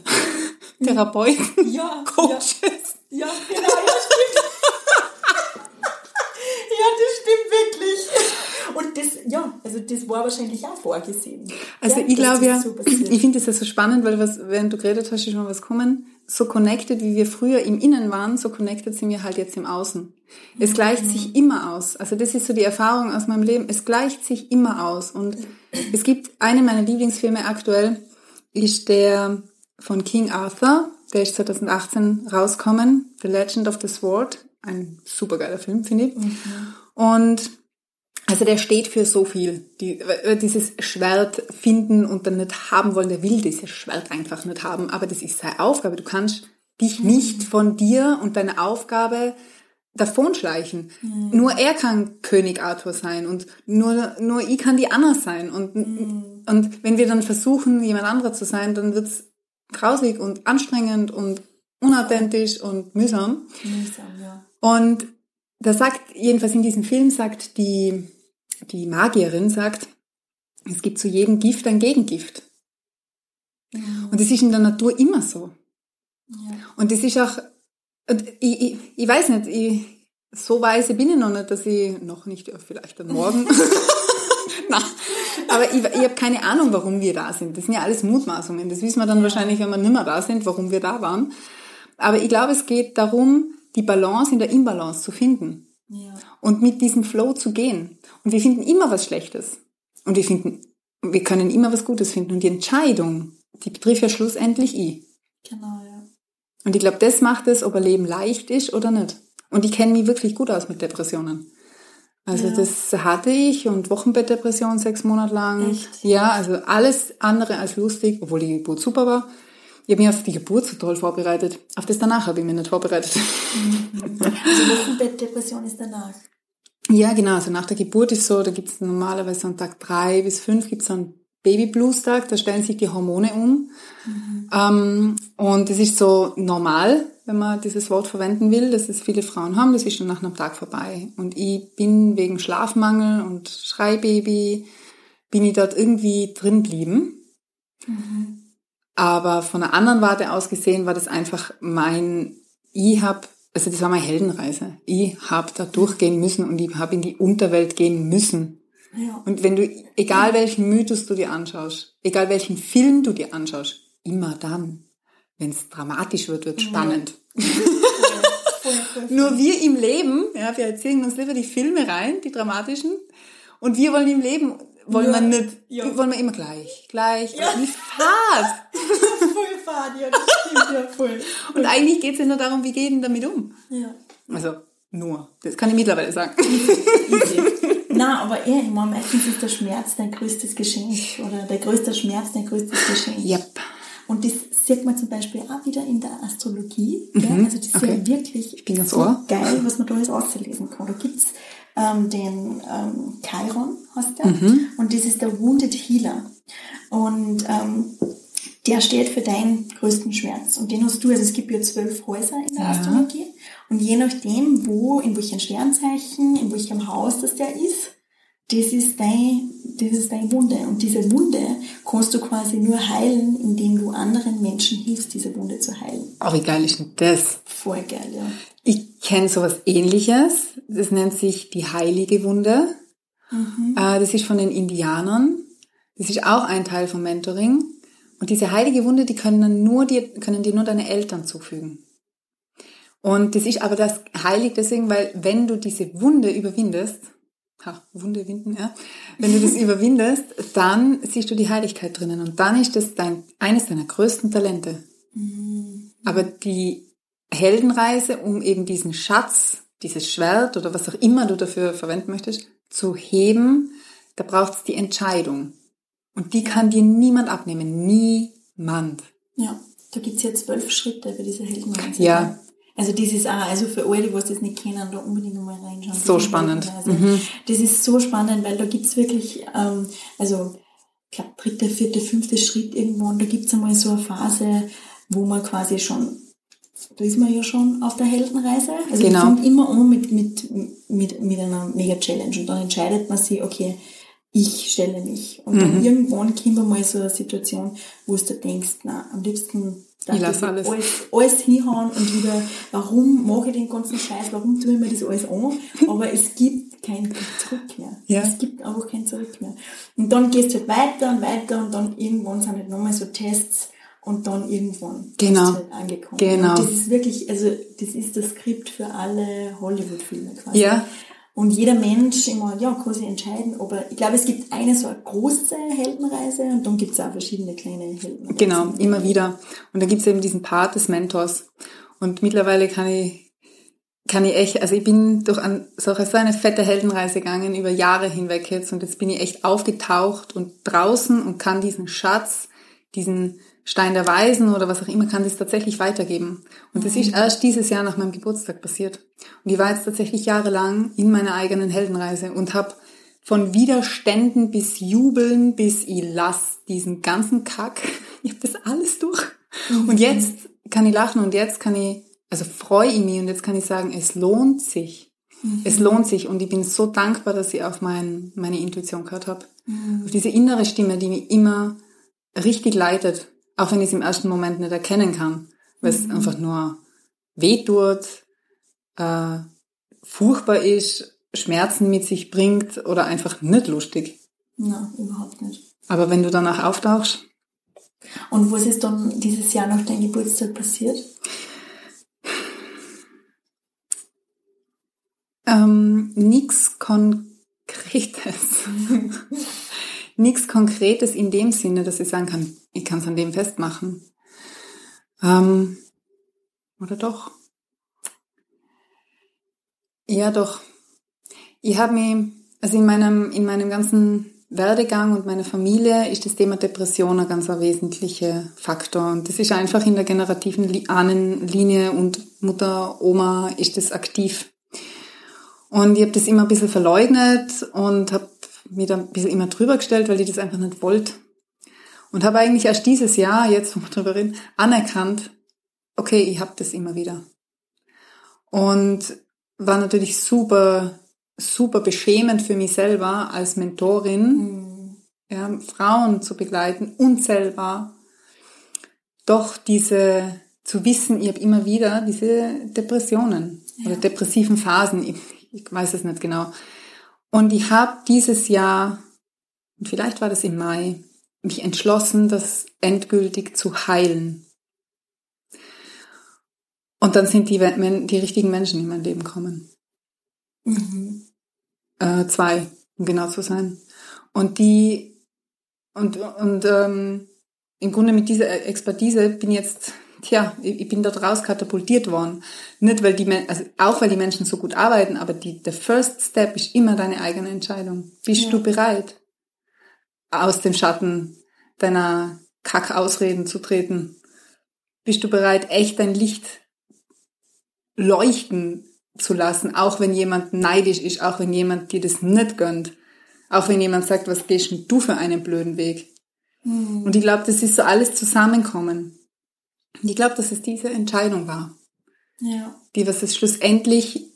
Therapeuten,
ja,
Coaches.
ja, ja, genau, ja, stimmt. ja, das stimmt wirklich. Und das, ja, also das war wahrscheinlich auch vorgesehen.
Also
ja,
ich glaube ja,
so
ich finde das ja so spannend, weil was, während du geredet hast, ist schon was kommen. So connected, wie wir früher im Innen waren, so connected sind wir halt jetzt im Außen. Es gleicht
Mhm.
sich immer aus. Also das ist so die Erfahrung aus meinem Leben. Es gleicht sich immer aus. Und es gibt einen meiner Lieblingsfilme aktuell, ist der von King Arthur. Der ist 2018 rauskommen. The Legend of the Sword. Ein supergeiler Film, finde ich. Und also der steht für so viel. Die, äh, dieses Schwert finden und dann nicht haben wollen, der will dieses Schwert einfach nicht haben. Aber das ist seine Aufgabe. Du kannst dich nicht von dir und deiner Aufgabe davonschleichen. Nur er kann König Arthur sein und nur, nur ich kann die Anna sein. Und, und wenn wir dann versuchen, jemand anderer zu sein, dann wird's grausig und anstrengend und unauthentisch und mühsam.
Mühsam, ja.
Und da sagt, jedenfalls in diesem Film sagt die, die Magierin sagt, es gibt zu jedem Gift ein Gegengift. Und das ist in der Natur immer so.
Ja.
Und das ist auch, ich, ich, ich weiß nicht, ich, so weise bin ich noch nicht, dass ich, noch nicht, ja, vielleicht dann morgen. Aber ich, ich habe keine Ahnung, warum wir da sind. Das sind ja alles Mutmaßungen. Das wissen wir dann wahrscheinlich, wenn wir nimmer da sind, warum wir da waren. Aber ich glaube, es geht darum, die Balance in der Imbalance zu finden
Ja.
und mit diesem Flow zu gehen. Und wir finden immer was Schlechtes. Und wir finden, wir können immer was Gutes finden. Und die Entscheidung, die betrifft ja schlussendlich ich.
Genau, ja.
Und ich glaube, das macht es, ob ein Leben leicht ist oder nicht. Und ich kenne mich wirklich gut aus mit Depressionen. Also
Ja.
das hatte ich und Wochenbettdepression sechs Monate lang.
Echt?
Ja, also alles andere als lustig, obwohl die Geburt super war. Ich habe mich auf die Geburt so toll vorbereitet. Auf das danach habe ich mich nicht vorbereitet.
Also Wochenbettdepression ist danach.
Ja, genau. Also nach der Geburt ist so, da gibt es normalerweise an Tag drei bis fünf gibt's einen Baby-Blues-Tag, da stellen sich die Hormone um. Ähm, und das ist so normal, wenn man dieses Wort verwenden will, dass es viele Frauen haben. Das ist dann nach einem Tag vorbei. Und ich bin wegen Schlafmangel und Schreibaby, bin ich dort irgendwie drin geblieben. Aber von einer anderen Warte aus gesehen war das einfach mein, ich hab, also das war meine Heldenreise. Ich hab da durchgehen müssen und ich hab in die Unterwelt gehen müssen.
Ja.
Und wenn du, egal welchen Mythos du dir anschaust, egal welchen Film du dir anschaust, immer dann, wenn es dramatisch wird, wird spannend.
Voll, voll.
Nur wir im Leben, ja, wir erzählen uns lieber die Filme rein, die dramatischen, und wir wollen im Leben, wollen
Ja,
wir nicht,
ja.
wollen wir immer gleich, gleich,
Ja.
wie fad.
voll fad, ja, das stimmt, ja, voll.
Und eigentlich geht's ja nur darum, wie gehen damit um.
Ja.
Also, nur. Das kann ich mittlerweile sagen.
Nein, aber eh, ich meine, meistens ist der Schmerz dein größtes Geschenk oder der größte Schmerz dein größtes Geschenk.
Yep.
Und das sieht man zum Beispiel auch wieder in der Astrologie. Mhm. Also das ist
okay.
ja wirklich
ich bin
so Ohr. geil, was man da alles auslesen kann. Da gibt's ähm, den ähm, Chiron, heißt der. Mhm. Und das ist der Wounded Healer. Und ähm, der steht für deinen größten Schmerz. Und den hast du, also es gibt ja zwölf Häuser in der ja. Astrologie. Und je nachdem, wo, in welchem Sternzeichen, in welchem Haus das der ist, das ist dein, das ist deine Wunde. Und diese Wunde kannst du quasi nur heilen, indem du anderen Menschen hilfst, diese Wunde zu heilen.
Oh, wie geil ist denn das?
Voll geil, ja.
Ich kenne sowas ähnliches. Das nennt sich die heilige Wunde. Mhm. Äh, das ist von den Indianern. Das ist auch ein Teil vom Mentoring. Und diese heilige Wunde, die können nur dir, können dir nur deine Eltern zufügen. Und das ist aber das heilig deswegen, weil wenn du diese Wunde überwindest, ha, Wunde winden, ja, wenn du das überwindest, dann siehst du die Heiligkeit drinnen und dann ist das dein, eines deiner größten Talente. Mhm. Aber die Heldenreise, um eben diesen Schatz, dieses Schwert oder was auch immer du dafür verwenden möchtest, zu heben, da braucht es die Entscheidung. Und die kann dir niemand abnehmen. Niemand.
Ja, da gibt's ja zwölf Schritte für diese Heldenreise.
Ja.
Also das ist auch, also für alle, die das nicht kennen, da unbedingt nochmal reinschauen.
So spannend.
Mhm. Das ist so spannend, weil da gibt's wirklich, ähm, also ich glaube dritter, vierter, fünfter Schritt irgendwann, da gibt's einmal so eine Phase, wo man quasi schon da ist man ja schon auf der Heldenreise. Also genau. man fängt immer an mit, mit, mit, mit einer Mega-Challenge und dann entscheidet man sich, okay, ich stelle mich. Und dann mhm. irgendwann kommt mal so eine Situation, wo du denkst, na, am liebsten
ich lasse alles.
alles. alles hinhauen und wieder, warum mache ich den ganzen Scheiß, warum tue ich mir das alles an? Aber es gibt kein Zurück mehr.
Ja.
Es gibt einfach kein Zurück mehr. Und dann gehst du halt weiter und weiter und dann irgendwann sind halt nochmal so Tests und dann irgendwann
genau.
halt angekommen.
Genau.
Und das ist wirklich, also das ist das Skript für alle Hollywood-Filme quasi.
Ja.
Und jeder Mensch immer, ja, kann sich entscheiden, aber ich glaube, es gibt eine so eine große Heldenreise und dann gibt es auch verschiedene kleine Heldenreisen.
Genau, immer wieder. Und dann gibt es eben diesen Part des Mentors. Und mittlerweile kann ich, kann ich echt, also ich bin durch an, so eine fette Heldenreise gegangen über Jahre hinweg jetzt und jetzt bin ich echt aufgetaucht und draußen und kann diesen Schatz, diesen Stein der Weisen oder was auch immer, kann das tatsächlich weitergeben. Und das ist mhm. erst dieses Jahr nach meinem Geburtstag passiert. Und ich war jetzt tatsächlich jahrelang in meiner eigenen Heldenreise und habe von Widerständen bis Jubeln bis ich lass diesen ganzen Kack, ich habe das alles durch. Mhm. Und jetzt kann ich lachen und jetzt kann ich, also freue ich mich und jetzt kann ich sagen, es lohnt sich. Mhm. Es lohnt sich und ich bin so dankbar, dass ich auf mein, meine Intuition gehört habe. Mhm. Auf diese innere Stimme, die mich immer richtig leitet auch wenn ich es im ersten Moment nicht erkennen kann, weil es mhm. einfach nur weh tut, äh, furchtbar ist, Schmerzen mit sich bringt oder einfach nicht lustig.
Nein, überhaupt nicht.
Aber wenn du danach auftauchst.
Und was ist dann dieses Jahr nach deinem Geburtstag passiert?
Ähm, nix Konkretes. nichts Konkretes in dem Sinne, dass ich sagen kann, ich kann es an dem festmachen. Ähm, oder doch? Ja, doch. Ich habe mich, also in meinem, in meinem ganzen Werdegang und meiner Familie ist das Thema Depression ein ganz wesentlicher Faktor. Und das ist einfach in der generativen Ahnenlinie und Mutter, Oma ist das aktiv. Und ich habe das immer ein bisschen verleugnet und habe mir da ein bisschen immer drüber gestellt, weil ich das einfach nicht wollte. Und habe eigentlich erst dieses Jahr, jetzt wo wir drüber reden, anerkannt, okay, ich habe das immer wieder. Und war natürlich super, super beschämend für mich selber als Mentorin, mhm. ja, Frauen zu begleiten und selber doch diese, zu wissen, ich habe immer wieder diese Depressionen ja. oder depressiven Phasen, ich, ich weiß es nicht genau, und ich habe dieses Jahr, und vielleicht war das im Mai, mich entschlossen, das endgültig zu heilen. Und dann sind die, die richtigen Menschen in mein Leben gekommen. Mhm. Äh, zwei, um genau zu sein. Und die, und, und ähm, im Grunde mit dieser Expertise bin ich jetzt tja, ich bin dort raus katapultiert worden. Nicht, weil die, Men also auch weil die Menschen so gut arbeiten, aber die, der First Step ist immer deine eigene Entscheidung. Bist ja. du bereit, aus dem Schatten deiner Kackausreden zu treten? Bist du bereit, echt dein Licht leuchten zu lassen, auch wenn jemand neidisch ist, auch wenn jemand dir das nicht gönnt, auch wenn jemand sagt, was gehst du für einen blöden Weg? Mhm. Und ich glaube, das ist so alles zusammenkommen. Und ich glaube, dass es diese Entscheidung war. Ja. Die, was es schlussendlich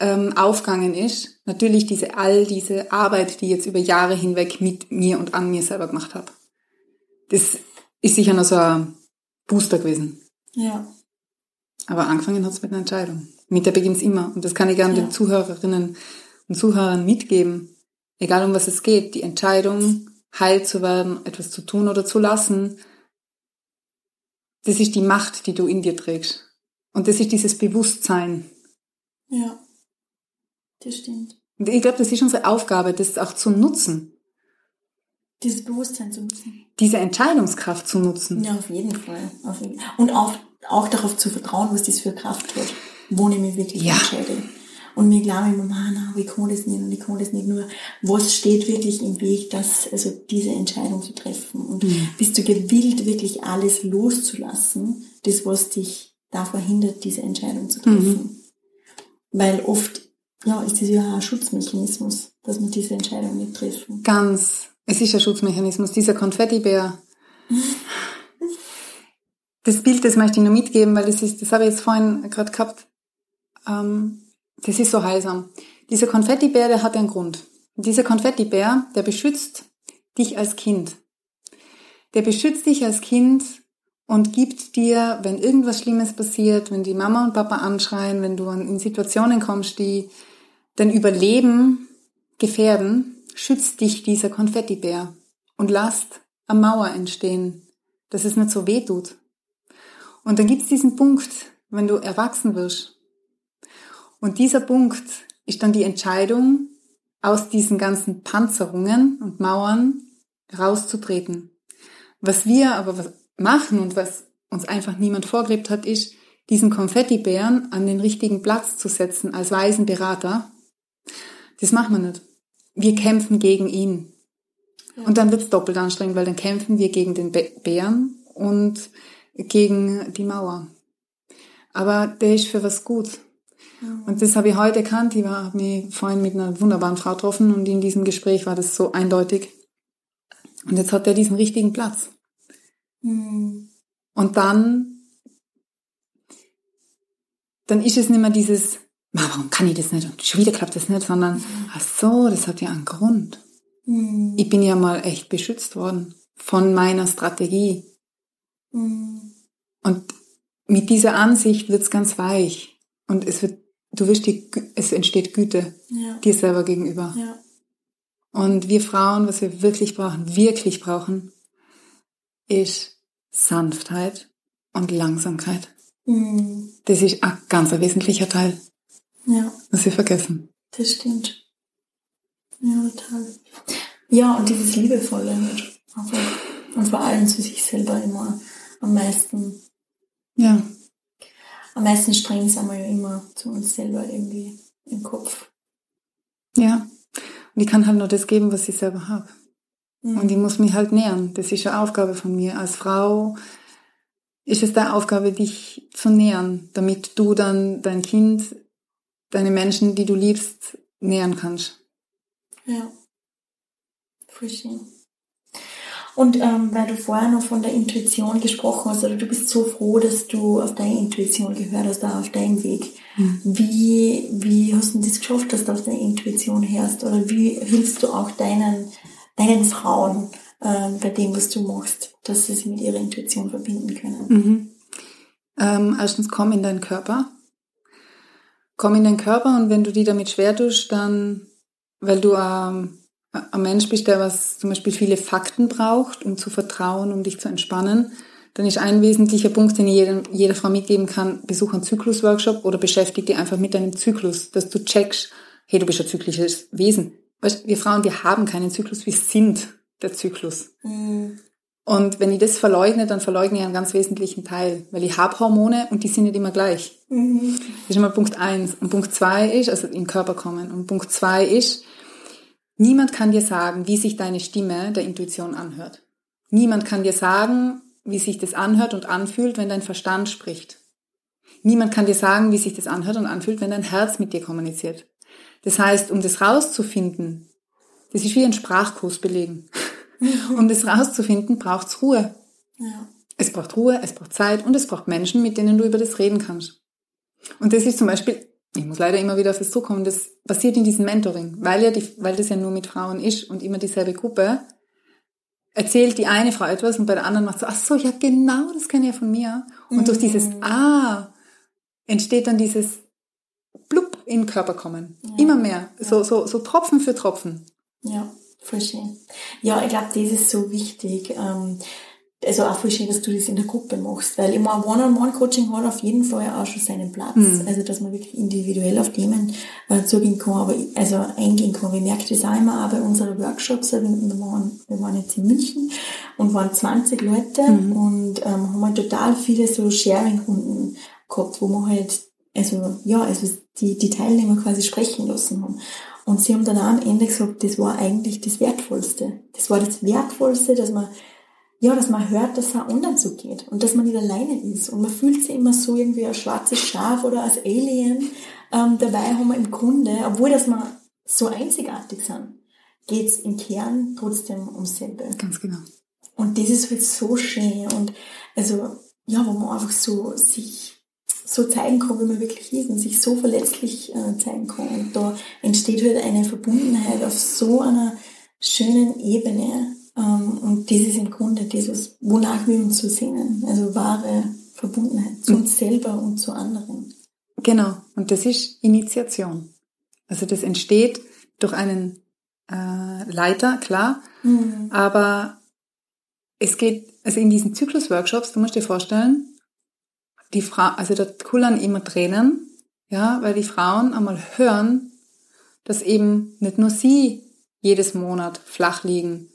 ähm, aufgegangen ist. Natürlich diese all diese Arbeit, die ich jetzt über Jahre hinweg mit mir und an mir selber gemacht habe. Das ist sicher noch so ein Booster gewesen. Ja. Aber angefangen hat es mit einer Entscheidung. Mit der beginnt es immer. Und das kann ich gerne ja. den Zuhörerinnen und Zuhörern mitgeben. Egal um was es geht, die Entscheidung, heil zu werden, etwas zu tun oder zu lassen, das ist die Macht, die du in dir trägst. Und das ist dieses Bewusstsein.
Ja, das stimmt.
Und ich glaube, das ist unsere Aufgabe, das auch zu nutzen.
Dieses Bewusstsein zu nutzen.
Diese Entscheidungskraft zu nutzen.
Ja, auf jeden Fall. Auf jeden Fall. Und auch, auch darauf zu vertrauen, was das für Kraft hat, wo ich mich wirklich ja. entscheide. Und mir glaube immer, man, ich kann das nicht und ich kann das nicht nur. Was steht wirklich im Weg, dass, also diese Entscheidung zu treffen? Und mhm. bist du gewillt, wirklich alles loszulassen, das, was dich davor hindert, diese Entscheidung zu treffen? Mhm. Weil oft, ja, ist das ja ein Schutzmechanismus, dass man diese Entscheidung nicht treffen.
Ganz. Es ist ein Schutzmechanismus. Dieser Konfettibär. das Bild, das möchte ich nur mitgeben, weil das ist, das habe ich jetzt vorhin gerade gehabt. Ähm, das ist so heilsam. Dieser Konfettibär, der hat einen Grund. dieser Konfettibär, der beschützt dich als Kind. Der beschützt dich als Kind und gibt dir, wenn irgendwas Schlimmes passiert, wenn die Mama und Papa anschreien, wenn du in Situationen kommst, die dein Überleben gefährden, schützt dich dieser Konfettibär und lasst eine Mauer entstehen, dass es nicht so weh tut. Und dann gibt's diesen Punkt, wenn du erwachsen wirst und dieser Punkt ist dann die Entscheidung, aus diesen ganzen Panzerungen und Mauern rauszutreten. Was wir aber machen und was uns einfach niemand vorgelebt hat, ist, diesen Konfettibären an den richtigen Platz zu setzen als weisen Berater. Das machen wir nicht. Wir kämpfen gegen ihn. Ja. Und dann wird's doppelt anstrengend, weil dann kämpfen wir gegen den Bären und gegen die Mauer. Aber der ist für was gut. Und das habe ich heute erkannt. Ich habe mich vorhin mit einer wunderbaren Frau getroffen und in diesem Gespräch war das so eindeutig. Und jetzt hat er diesen richtigen Platz. Mhm. Und dann, dann ist es nicht mehr dieses, warum kann ich das nicht und schon wieder klappt das nicht, sondern, mhm. ach so, das hat ja einen Grund. Mhm. Ich bin ja mal echt beschützt worden von meiner Strategie. Mhm. Und mit dieser Ansicht wird's ganz weich und es wird du wirst die, es entsteht Güte ja. dir selber gegenüber. Ja. Und wir Frauen, was wir wirklich brauchen, wirklich brauchen, ist Sanftheit und Langsamkeit. Mhm. Das ist ein ganz ein wesentlicher Teil. Ja. Was wir vergessen.
Das stimmt. Ja, total. Ja, und dieses Liebevolle halt und vor allem zu sich selber immer am meisten. Ja am meisten streng sind wir ja immer zu uns selber irgendwie im Kopf.
Ja. Und ich kann halt nur das geben, was ich selber habe. Mhm. Und ich muss mich halt nähern. Das ist eine Aufgabe von mir. Als Frau ist es deine Aufgabe, dich zu nähern, damit du dann dein Kind, deine Menschen, die du liebst, nähern kannst.
Ja. Voll schön. Und ähm, weil du vorher noch von der Intuition gesprochen hast, oder du bist so froh, dass du auf deine Intuition gehört hast, da auf deinem Weg. Mhm. Wie, wie hast du das geschafft, dass du auf deine Intuition hörst? Oder wie hilfst du auch deinen, deinen Frauen ähm, bei dem, was du machst, dass sie sich mit ihrer Intuition verbinden können?
Mhm. Ähm, erstens, komm in deinen Körper. Komm in deinen Körper und wenn du die damit schwer tust, dann, weil du ähm, ein Mensch bist, der was zum Beispiel viele Fakten braucht, um zu vertrauen, um dich zu entspannen, dann ist ein wesentlicher Punkt, den ich jeder, jeder Frau mitgeben kann, besuch einen Zyklusworkshop oder beschäftige dich einfach mit deinem Zyklus, dass du checkst, hey, du bist ein zyklisches Wesen. Weißt, wir Frauen, wir haben keinen Zyklus, wir sind der Zyklus. Mhm. Und wenn ich das verleugne, dann verleugne ich einen ganz wesentlichen Teil, weil ich habe Hormone und die sind nicht immer gleich. Mhm. Das ist immer Punkt eins. Und Punkt zwei ist, also im Körper kommen. Und Punkt zwei ist, niemand kann dir sagen, wie sich deine Stimme der Intuition anhört. Niemand kann dir sagen, wie sich das anhört und anfühlt, wenn dein Verstand spricht. Niemand kann dir sagen, wie sich das anhört und anfühlt, wenn dein Herz mit dir kommuniziert. Das heißt, um das rauszufinden, das ist wie ein Sprachkurs belegen. um das rauszufinden, braucht's Ruhe. Ja. Es braucht Ruhe, es braucht Zeit und es braucht Menschen, mit denen du über das reden kannst. Und das ist zum Beispiel, ich muss leider immer wieder auf das zurückkommen, das passiert in diesem Mentoring, weil ja die, weil das ja nur mit Frauen ist und immer dieselbe Gruppe, erzählt die eine Frau etwas und bei der anderen macht so, ach so, ja genau, das kenne ich ja von mir. Und mhm. durch dieses Ah entsteht dann dieses Blub in den Körper kommen. Ja. Immer mehr. So, so, so Tropfen für Tropfen.
Ja, voll schön. Ja, ich glaube, das ist so wichtig. Ähm, also auch voll schön, dass du das in der Gruppe machst, weil immer One-on-One-Coaching hat auf jeden Fall auch schon seinen Platz. Mhm. Also, dass man wirklich individuell auf Themen äh, zugehen kann, aber also eingehen kann. Ich merke das auch immer auch bei unseren Workshops. Wir, waren, wir waren jetzt in München und waren 20 Leute mhm. und ähm, haben halt total viele so Sharing-Runden gehabt, wo wir halt, also ja, also die, die Teilnehmer quasi sprechen lassen haben. Und sie haben dann auch am Ende gesagt, das war eigentlich das Wertvollste. Das war das Wertvollste, dass man ja, dass man hört, dass es auch anderen so geht und dass man nicht alleine ist. Und man fühlt sich immer so irgendwie als schwarzes Schaf oder als Alien. Ähm, dabei haben wir im Grunde, obwohl dass wir so einzigartig sind, geht's im Kern trotzdem ums selbe.
Ganz genau.
Und das ist halt so schön und also ja, wo man einfach so sich so zeigen kann, wie man wirklich ist und sich so verletzlich äh, zeigen kann. Und da entsteht halt eine Verbundenheit auf so einer schönen Ebene, und das ist im Grunde dieses, wonach wir uns so sehnen. Also wahre Verbundenheit zu uns selber und zu anderen.
Genau. Und das ist Initiation. Also das entsteht durch einen äh, Leiter, klar. Mhm. Aber es geht, also in diesen Zyklus-Workshops, du musst dir vorstellen, die Frau, also da kullern immer Tränen, ja, weil die Frauen einmal hören, dass eben nicht nur sie jedes Monat flach liegen,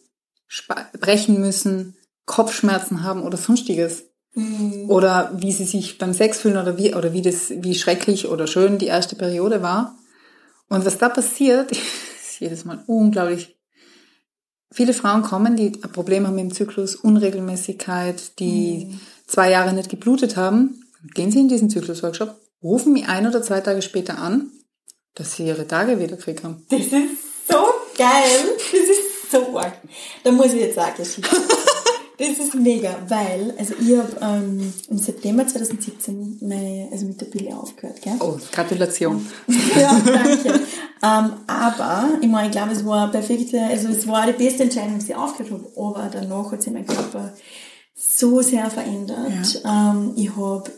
brechen müssen, Kopfschmerzen haben oder sonstiges. Mhm. Oder wie sie sich beim Sex fühlen oder wie, oder wie das, wie schrecklich oder schön die erste Periode war. Und was da passiert, ist jedes Mal unglaublich. Viele Frauen kommen, die ein Problem haben mit dem Zyklus, Unregelmäßigkeit, die mhm. zwei Jahre nicht geblutet haben. Gehen sie in diesen Zyklusworkshop, rufen mich ein oder zwei Tage später an, dass sie ihre Tage wieder gekriegt haben.
Das ist so geil. Das ist so arg. Da muss ich jetzt sagen, Geschichte. Das ist mega, weil, also ich habe ähm, im September 2017 meine, also mit der Pille aufgehört, gell?
Oh, Gratulation.
ja, danke. ähm, aber, ich meine, ich glaube, es war perfekte, also es war die beste Entscheidung, dass ich aufgehört habe, aber danach hat sich mein Körper so sehr verändert. Ja. Ähm, ich habe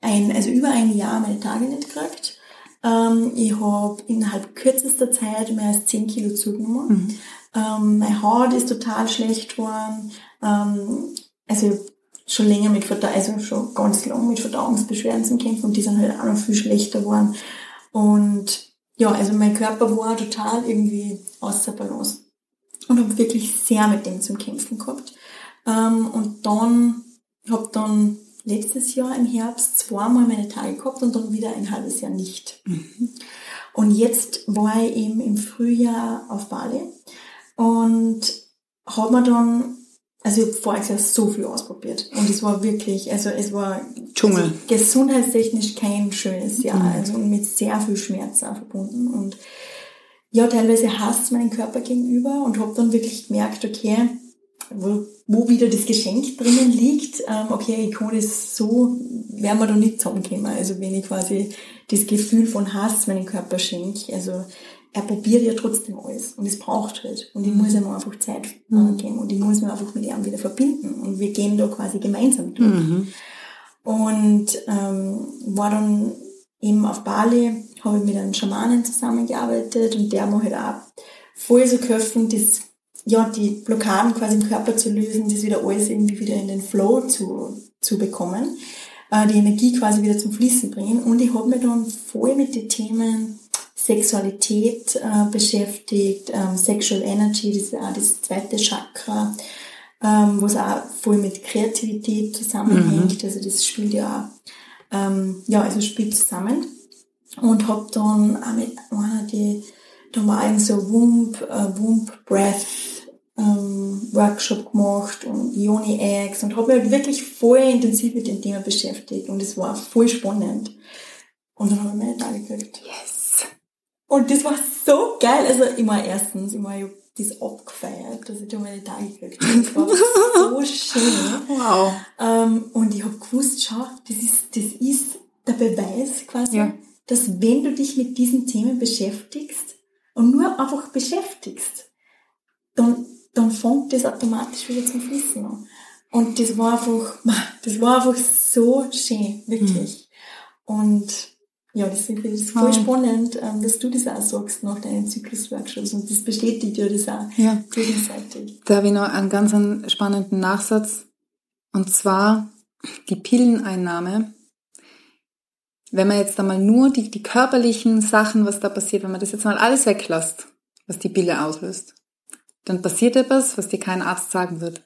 ein, also über ein Jahr meine Tage nicht gekriegt. Ähm, ich habe innerhalb kürzester Zeit mehr als 10 Kilo zugenommen. Mhm. Ähm, mein Haut ist total schlecht geworden. Ähm, also schon länger mit Verdauung, also schon ganz lang mit Verdauungsbeschwerden zu kämpfen und die sind halt auch noch viel schlechter geworden. Und ja, also mein Körper war total irgendwie außer Balance und habe wirklich sehr mit dem zum Kämpfen gehabt. Ähm, und dann habe dann letztes Jahr im Herbst zweimal meine Tage gehabt und dann wieder ein halbes Jahr nicht. Mhm. Und jetzt war ich eben im Frühjahr auf Bali und habe mir dann, also ich habe vorher gesagt, so viel ausprobiert. Und es war wirklich, also es war
Dschungel.
Also gesundheitstechnisch kein schönes Jahr. Mhm. Also mit sehr viel Schmerz auch verbunden. Und ja, teilweise hasst meinen Körper gegenüber und habe dann wirklich gemerkt, okay, wo, wo wieder das Geschenk drinnen liegt, ähm, okay, ich kann das so, werden wir da nicht zusammenkommen. Also wenn ich quasi das Gefühl von Hass meinem Körper schenke, also er probiert ja trotzdem alles und es braucht halt. Und ich muss ihm einfach Zeit mhm. geben und ich muss mich einfach mit ihm wieder verbinden. Und wir gehen da quasi gemeinsam durch. Mhm. Und ähm, war dann eben auf Bali, habe ich mit einem Schamanen zusammengearbeitet und der macht halt auch voll so geholfen, das, ja, die Blockaden quasi im Körper zu lösen, das wieder alles irgendwie wieder in den Flow zu, zu bekommen, äh, die Energie quasi wieder zum Fließen bringen. Und ich habe mich dann voll mit den Themen Sexualität äh, beschäftigt, ähm, Sexual Energy, das ist auch das zweite Chakra, ähm, wo es auch voll mit Kreativität zusammenhängt. Mhm. Also das spielt ja auch, ähm, ja, also spielt zusammen. Und hab dann auch mit einer, die, da wir auch so Wump, äh, Wump Breath ähm, Workshop gemacht und Yoni Eggs und habe mich halt wirklich voll intensiv mit dem Thema beschäftigt und es war voll spannend. Und dann habe ich meine Tage gekriegt.
Yes!
Und das war so geil. Also ich meine, erstens, ich meine, ich habe das abgefeiert, dass ich da meine Tage gekriegt habe. Das war so schön.
Wow.
Ähm, und ich habe gewusst, schau, das ist, das ist der Beweis quasi, ja. dass wenn du dich mit diesen Themen beschäftigst und nur einfach beschäftigst, dann dann fängt das automatisch wieder zum Fließen an. Und das war einfach, das war einfach so schön, wirklich. Mhm. Und ja, das finde ich voll wow. spannend, ähm, dass du das auch sagst nach deinen Zyklusworkshops und das bestätigt ja das auch ja. gegenseitig.
Da habe ich noch einen ganz spannenden Nachsatz und zwar die Pilleneinnahme. Wenn man jetzt einmal nur die, die körperlichen Sachen, was da passiert, wenn man das jetzt mal alles weglässt, was die Pille auslöst, dann passiert etwas, was dir kein Arzt sagen wird.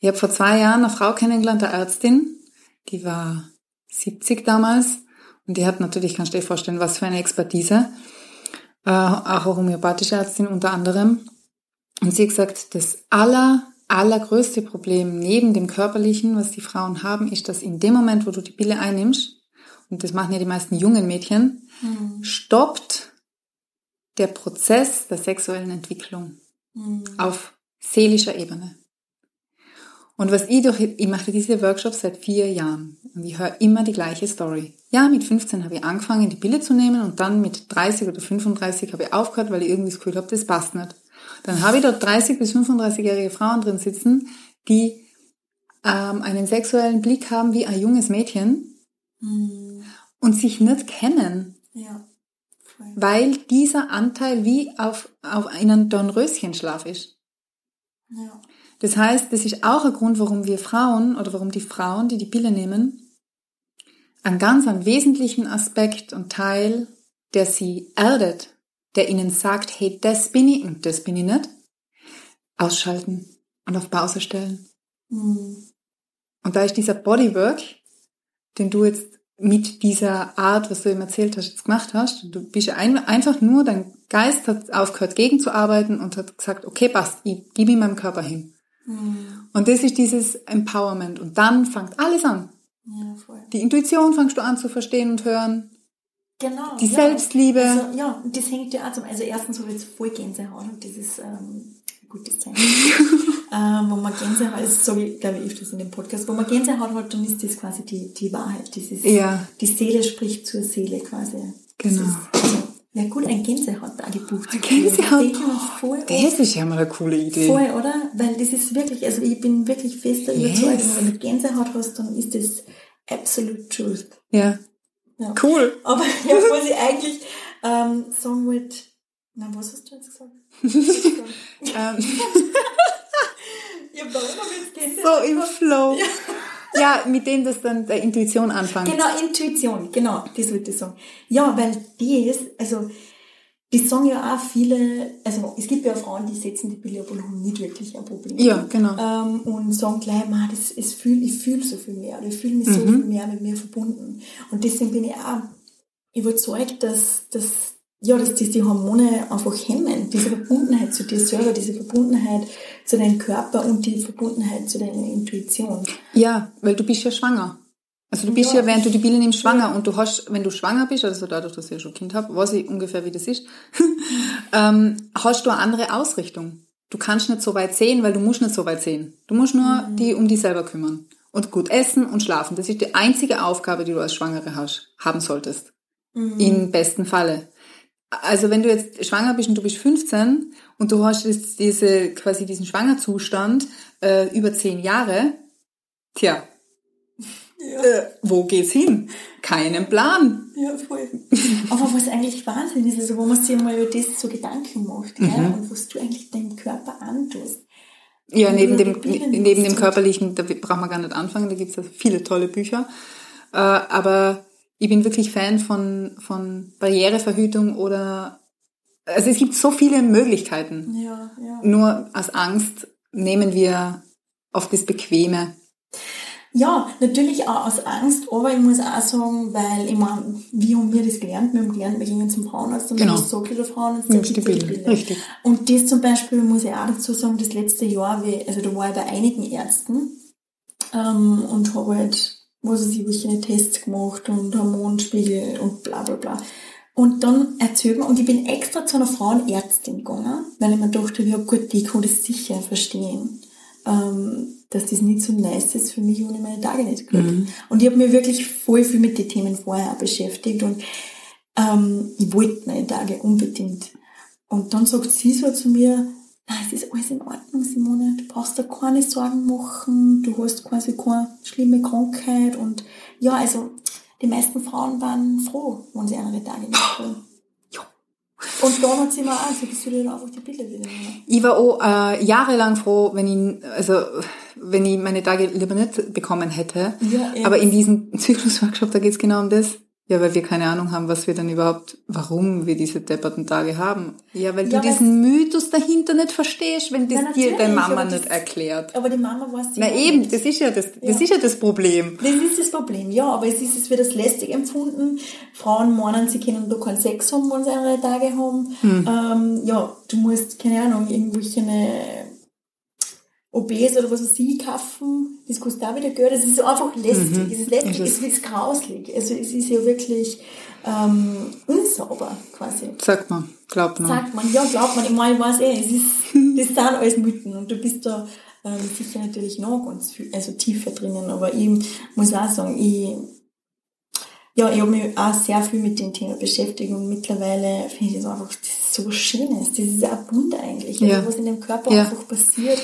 Ich habe vor zwei Jahren eine Frau kennengelernt, eine Ärztin, die war 70 damals und die hat natürlich, kannst du dir vorstellen, was für eine Expertise, äh, auch eine homöopathische Ärztin unter anderem. Und sie hat gesagt, das aller, allergrößte Problem neben dem körperlichen, was die Frauen haben, ist, dass in dem Moment, wo du die Pille einnimmst, und das machen ja die meisten jungen Mädchen, mhm. stoppt der Prozess der sexuellen Entwicklung mhm. auf seelischer Ebene. Und was ich durch, ich mache diese Workshops seit vier Jahren und ich höre immer die gleiche Story. Ja, mit 15 habe ich angefangen, die Pille zu nehmen und dann mit 30 oder 35 habe ich aufgehört, weil ich irgendwie das Gefühl habe, das passt nicht. Dann habe ich dort 30 bis 35-jährige Frauen drin sitzen, die ähm, einen sexuellen Blick haben wie ein junges Mädchen mhm. und sich nicht kennen.
Ja
weil dieser Anteil wie auf, auf einen Dornröschenschlaf ist.
Ja.
Das heißt, das ist auch ein Grund, warum wir Frauen oder warum die Frauen, die die Pille nehmen, einen ganz einen wesentlichen Aspekt und Teil, der sie erdet, der ihnen sagt, hey, das bin ich und das bin ich nicht, ausschalten und auf Pause stellen. Mhm. Und da ist dieser Bodywork, den du jetzt mit dieser Art, was du ihm erzählt hast, jetzt gemacht hast. Du bist ein, einfach nur, dein Geist hat aufgehört gegenzuarbeiten und hat gesagt, okay, passt, ich gebe ihm meinem Körper hin. Mhm. Und das ist dieses Empowerment. Und dann fängt alles an.
Ja, voll.
Die Intuition fängst du an zu verstehen und hören.
Genau.
Die ja. Selbstliebe.
Also, ja, das hängt ja auch zum, also erstens habe ich jetzt voll Gänsehaut und ist, ähm, gutes Zeichen. ähm, wo man Gänsehaut, das sage ich, glaube ich, öfters in dem Podcast, wo man Gänsehaut hat, dann ist das quasi die, die Wahrheit. Das ist,
ja.
Die Seele spricht zur Seele quasi.
Genau.
Ist, also, ja gut, ein Gänsehaut-Tagebuch.
Ein Gänsehaut voll Das ist ja mal eine coole Idee.
Voll, oder? Weil das ist wirklich, also ich bin wirklich fester yes. Überzeugung, wenn du Gänsehaut hast, dann ist das absolute truth.
Ja. ja. Cool.
Aber ja, was ich eigentlich ähm, sagen wollte, na, was hast du jetzt gesagt? Ähm. ja,
So im Flow. Ja. ja, mit dem das dann der Intuition anfängt.
Genau, Intuition, genau, das wollte ich sagen. Ja, weil die ist, also, die sagen ja auch viele, also es gibt ja Frauen, die setzen die Pille haben nicht wirklich ein Problem.
Ja, genau.
Ähm, und sagen gleich, man, das, es fühl, ich fühle so viel mehr, oder ich fühle mich mhm. so viel mehr mit mir verbunden. Und deswegen bin ich auch überzeugt, dass, dass ja, dass die, die Hormone einfach hemmen. Diese Verbundenheit zu dir selber, diese Verbundenheit zu deinem Körper und die Verbundenheit zu deiner Intuition.
Ja, weil du bist ja schwanger. Also du bist ja, ja während du die Pille nimmst, schwanger ja. und du hast, wenn du schwanger bist, also dadurch, dass ich ja schon Kind habe, weiß ich ungefähr, wie das ist, ähm, hast du eine andere Ausrichtung. Du kannst nicht so weit sehen, weil du musst nicht so weit sehen. Du musst nur mhm. die um dich selber kümmern. Und gut essen und schlafen. Das ist die einzige Aufgabe, die du als Schwangere hast, haben solltest. Mhm. Im besten Falle also wenn du jetzt schwanger bist und du bist 15 und du hast jetzt diese, quasi diesen Schwangerzustand äh, über zehn Jahre, tja, ja. äh, wo geht's hin? Keinen Plan.
Ja, voll. Aber was eigentlich Wahnsinn ist, also wo man sich mal über das so Gedanken macht, mhm. ja, und was du eigentlich deinem Körper antust.
Ja, neben dem, neben dem körperlichen, da braucht man gar nicht anfangen, da gibt's ja viele tolle Bücher. Äh, aber ich bin wirklich Fan von, von Barriereverhütung oder, also es gibt so viele Möglichkeiten.
Ja, ja.
Nur aus Angst nehmen wir auf das Bequeme?
Ja, natürlich auch aus Angst, aber ich muss auch sagen, weil ich meine, wie haben wir das gelernt? Wir haben gelernt, wir gehen zum Frauenarzt und
Genau.
sagt der Frauenarzt, der
die Pille. Richtig.
Und das zum Beispiel muss ich auch dazu sagen, das letzte Jahr, also da war ich bei einigen Ärzten ähm, und habe halt, was weiß ich, welche Tests gemacht und Hormonspiegel und bla bla bla. Und dann erzählt man, und ich bin extra zu einer Frauenärztin gegangen, weil ich mir dachte, ja gut, die kann das sicher verstehen, ähm, dass das nicht so nice ist für mich, wenn ich meine Tage nicht kriege. Und ich habe mich wirklich voll viel mit den Themen vorher beschäftigt und ähm, ich wollte meine Tage unbedingt. Und dann sagt sie so zu mir, na, es ist alles in Ordnung, Simone, du brauchst dir keine Sorgen machen, du hast quasi keine schlimme Krankheit und ja, also die meisten Frauen waren froh, wenn sie andere Tage nicht kriegen.
Ja.
Und dann hat sie mir auch soll dir einfach die Bilder wieder.
Ich war auch äh, jahrelang froh, wenn ich, also, wenn ich meine Tage lieber nicht bekommen hätte.
Ja, ja.
Aber in diesem Zyklusworkshop, da geht's genau um das. Ja, weil wir keine Ahnung haben, was wir dann überhaupt, warum wir diese depperten Tage haben. Ja, weil
Ja,
du diesen Mythos dahinter nicht verstehst, wenn das dir deine Mama nicht
das-
erklärt.
Aber die Mama weiß sie
Na eben,
nicht.
das ist ja das, das
Ja.
ist ja das Problem.
Das ist das Problem, ja, aber es ist, es wird als lästig empfunden. Frauen meinen, sie können da keinen Sex haben, wenn sie andere Tage haben. Ähm, ja, du musst, keine Ahnung, irgendwelche eine OBs oder was weiß ich kaufen. Das kostet auch wieder Geld. Es ist einfach lästig. Es ist lästig,
Ist es.
ist grauslig. Also es ist ja wirklich ähm, unsauber quasi.
Sagt man, glaubt man.
Sagt man, ja, glaubt man. Ich meine, ich weiß eh, es ist, das sind alles Mythen und du bist da ähm, sicher natürlich noch ganz viel, also tiefer drinnen, aber ich muss auch sagen, ich, ja, ich habe mich auch sehr viel mit dem Thema beschäftigt und mittlerweile finde ich das einfach, das ist so was Schönes, das ist ein Wunder eigentlich,
Ja.
also was in dem Körper
Ja.
einfach passiert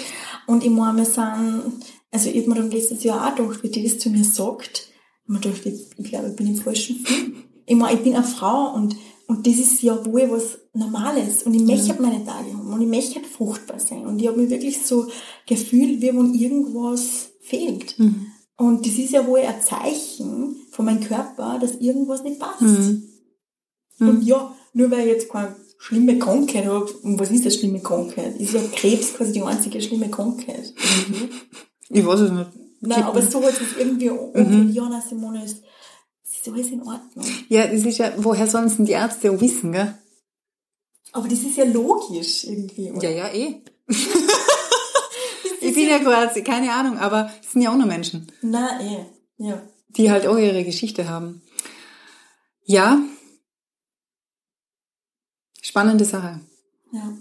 und ich meine, wir sind, also ich habe mir dann letztes Jahr auch gedacht, wie die das zu mir sagt, ich mir gedacht, ich, ich glaube, ich bin im falschen Film. Ich meine, ich bin eine Frau und, und das ist ja wohl was Normales und ich möchte halt meine Tage haben und ich möchte halt fruchtbar sein und ich habe mich wirklich so gefühlt, wie wenn irgendwas fehlt.
Mhm.
Und das ist ja wohl ein Zeichen von meinem Körper, dass irgendwas nicht passt.
Mhm.
Und ja, nur weil ich jetzt keine schlimme Krankheit habe, und was ist eine schlimme Krankheit? Ist ja Krebs quasi die einzige schlimme Krankheit.
Ich weiß es nicht.
Nein, aber so hat es irgendwie mhm. ja, na, Simone, es ist alles in Ordnung.
Ja, das ist ja, woher sollen es denn die Ärzte auch wissen, gell?
Aber das ist ja logisch irgendwie. oder?
Ja, ja, eh. ich bin ja quasi, keine Ahnung, aber es sind ja auch nur Menschen,
Nein, eh. Ja.
die halt auch ihre Geschichte haben. Ja. Spannende Sache.
Ja.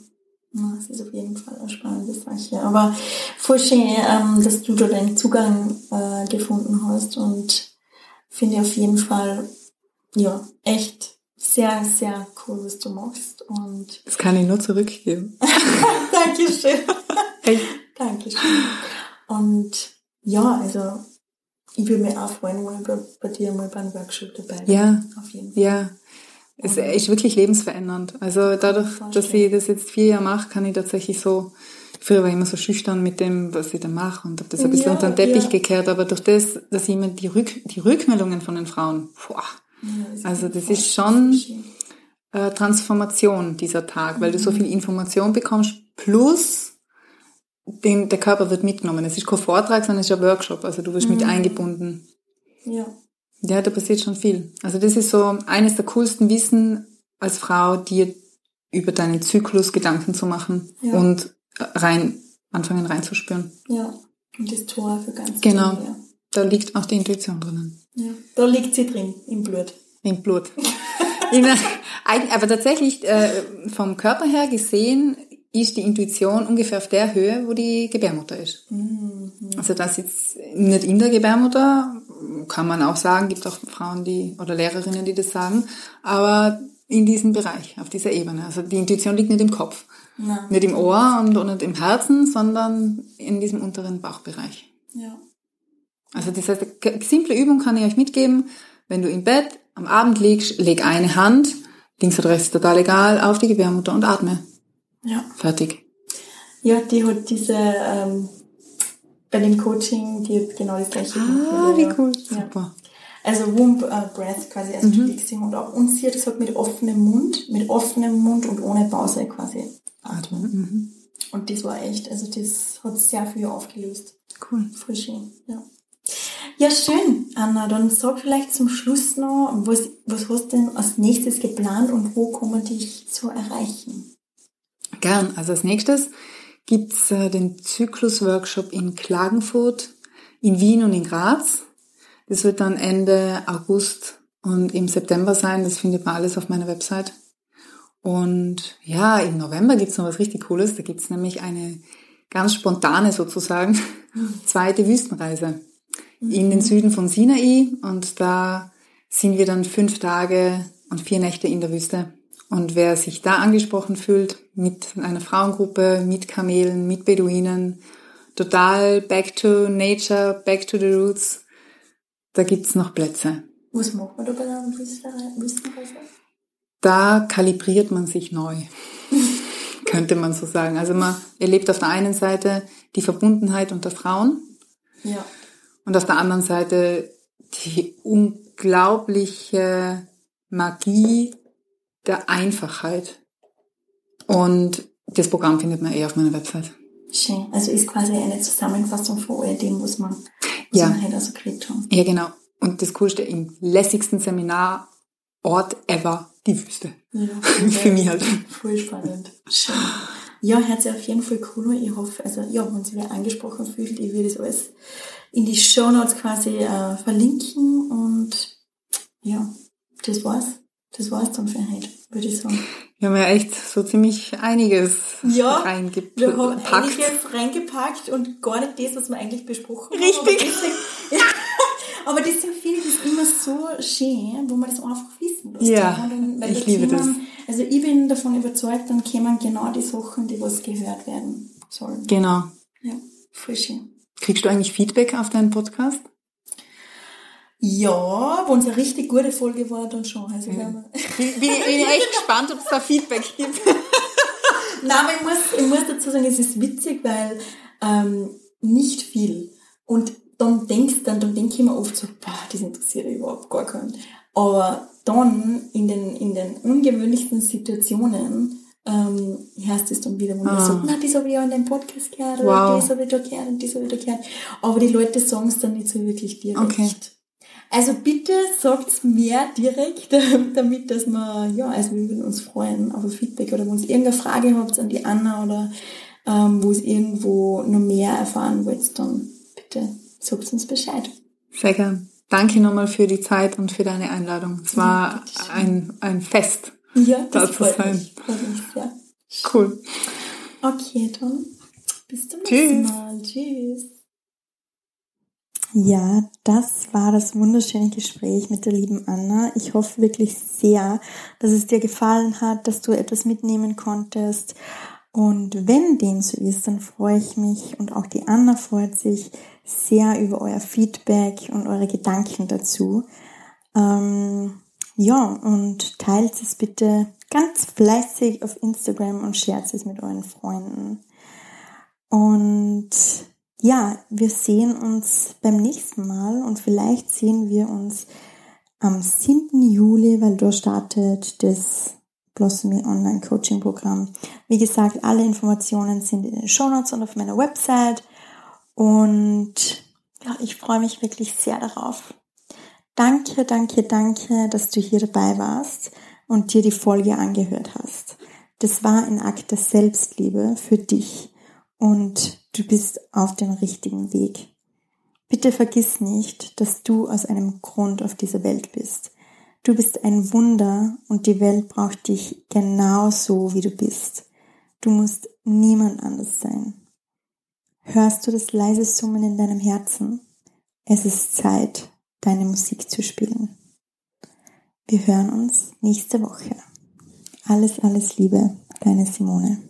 Ja, es ist auf jeden Fall eine spannende Sache. Aber voll schön, ähm, dass du da deinen Zugang äh, gefunden hast und finde auf jeden Fall, ja, echt sehr, sehr cool, was du machst. Und
Das kann ich nur zurückgeben.
Dankeschön.
Echt?
Dankeschön. Und ja, also ich würde mich auch freuen, wenn ich bei, bei dir mal beim Workshop dabei bin.
Ja.
Auf jeden Fall.
Ja. Es ist wirklich lebensverändernd. Also dadurch, dass ich das jetzt vier Jahre mache, kann ich tatsächlich so, früher war ich immer so schüchtern mit dem, was ich da mache und habe das ein bisschen
Ja,
unter den Teppich
ja.
gekehrt, aber durch das, dass ich immer die, Rück, die Rückmeldungen von den Frauen, boah,
Ja,
Also das ist schon-
voll schön.
äh, Transformation dieser Tag, weil du so viel Information bekommst, plus den, der Körper wird mitgenommen. Es ist kein Vortrag, sondern es ist ein Workshop, also du wirst mit eingebunden.
Ja.
Ja, da passiert schon viel. Also das ist so eines der coolsten Wissen als Frau, dir über deinen Zyklus Gedanken zu machen
Ja.
und rein, anfangen reinzuspüren.
Ja. Und das Tor für ganz
Genau.
viel, ja.
Da liegt auch die Intuition drinnen.
Ja, da liegt sie drin, im Blut.
Im Blut. In, aber tatsächlich, äh, vom Körper her gesehen, ist die Intuition ungefähr auf der Höhe, wo die Gebärmutter ist. Also das jetzt nicht in der Gebärmutter, kann man auch sagen, gibt auch Frauen, die oder Lehrerinnen, die das sagen, aber in diesem Bereich, auf dieser Ebene. Also die Intuition liegt nicht im Kopf,
Nein.
nicht im Ohr und, und nicht im Herzen, sondern in diesem unteren Bauchbereich.
Ja.
Also das heißt, eine simple Übung kann ich euch mitgeben. Wenn du im Bett am Abend liegst, leg eine Hand, links oder rechts total egal, auf die Gebärmutter und atme.
Ja.
Fertig.
Ja, die hat diese, ähm, bei dem Coaching, die hat genau das gleiche.
Ah,
wie
cool.
Ja.
Super.
Also Womb äh, Breath quasi als mhm. Fixing und auch und sie hat gesagt mit offenem Mund, mit offenem Mund und ohne Pause quasi atmen.
Mhm.
Und das war echt, also das hat sehr viel aufgelöst. Cool. Voll schön, ja. Ja, schön, Anna. Dann sag vielleicht zum Schluss noch, was, was hast du denn als nächstes geplant und wo kann man dich so erreichen?
Gern. Also als nächstes gibt's äh, den Zyklus-Workshop in Klagenfurt, in Wien und in Graz. Das wird dann Ende August und im September sein. Das findet man alles auf meiner Website. Und ja, im November gibt's noch was richtig Cooles. Da gibt's nämlich eine ganz spontane sozusagen zweite Wüstenreise in den Süden von Sinai. Und da sind wir dann fünf Tage und vier Nächte in der Wüste. Und wer sich da angesprochen fühlt, mit einer Frauengruppe, mit Kamelen, mit Beduinen, total back to nature, back to the roots, da gibt's noch Plätze.
Was macht man da bei der Wüstenreise?
Da kalibriert man sich neu, könnte man so sagen. Also man erlebt auf der einen Seite die Verbundenheit unter Frauen.
Ja.
Und auf der anderen Seite die unglaubliche Magie der Einfachheit. Und das Programm findet man eh auf meiner Website.
Schön. Also ist quasi eine Zusammenfassung von all dem, was man, was
ja.
man halt also gekriegt haben.
Ja, genau. Und das Coolste im lässigsten Seminarort ever, die Wüste.
Ja,
Für mich halt.
Voll spannend. Schön. Ja, hört sich auf jeden Fall cool an. Ich hoffe, also ja, wenn sich wer angesprochen fühlt, ich würde das alles in die Show Notes quasi äh, verlinken und ja, das war's. Das war's dann für heute, würde ich sagen.
Wir haben ja echt so ziemlich einiges
ja,
reingepackt.
Wir haben einiges reingepackt und gar nicht das, was wir eigentlich besprochen
Richtig.
haben. Richtig. Aber deswegen finde ich es immer so schön, wo man das einfach wissen muss.
Ja, dann, ich liebe
kämen,
das.
Also ich bin davon überzeugt, dann kämen genau die Sachen, die was gehört werden sollen.
Genau.
Ja, voll schön.
Kriegst du eigentlich Feedback auf deinen Podcast?
Ja, wenn es eine richtig gute Folge war, dann schon. Also, ja.
bin, bin, bin echt gespannt, ob es da Feedback gibt.
Nein, aber ich muss, ich muss dazu sagen, es ist witzig, weil ähm, nicht viel. Und dann denkst dann, dann denke ich mir oft so, boah, das interessiert überhaupt gar keinen. Aber dann in den, in den ungewöhnlichsten Situationen ähm, hörst du es dann wieder, wo ah. so, na, das habe ich ja in deinem Podcast gehört, oder wow. das habe ich da gehört und das habe ich da gehört. Aber die Leute sagen es dann nicht so wirklich direkt.
Okay.
Also bitte sagt's mehr direkt, damit dass wir, ja, also wir würden uns freuen auf ein Feedback oder wenn ihr irgendeine Frage habt an die Anna oder ähm, wo es irgendwo noch mehr erfahren wollt, dann bitte sagt uns Bescheid.
Sehr gern. Danke nochmal für die Zeit und für deine Einladung. Es war ja, ein, ein Fest,
ja,
da
zu
sein.
Mich, mich sehr.
Cool.
Okay, dann bis zum nächsten Mal. Tschüss.
Ja, das war das wunderschöne Gespräch mit der lieben Anna. Ich hoffe wirklich sehr, dass es dir gefallen hat, dass du etwas mitnehmen konntest. Und wenn dem so ist, dann freue ich mich und auch die Anna freut sich sehr über euer Feedback und eure Gedanken dazu. Ähm, ja, und teilt es bitte ganz fleißig auf Instagram und shared es mit euren Freunden. Und ja, wir sehen uns beim nächsten Mal und vielleicht sehen wir uns am 7. Juli, weil da startet das Blossomy Online Coaching Programm. Wie gesagt, alle Informationen sind in den Show Notes und auf meiner Website und ja, ich freue mich wirklich sehr darauf. Danke, danke, danke, dass du hier dabei warst und dir die Folge angehört hast. Das war ein Akt der Selbstliebe für dich und du bist auf dem richtigen Weg. Bitte vergiss nicht, dass du aus einem Grund auf dieser Welt bist. Du bist ein Wunder und die Welt braucht dich genauso, wie du bist. Du musst niemand anders sein. Hörst du das leise Summen in deinem Herzen? Es ist Zeit, deine Musik zu spielen. Wir hören uns nächste Woche. Alles, alles Liebe, deine Simone.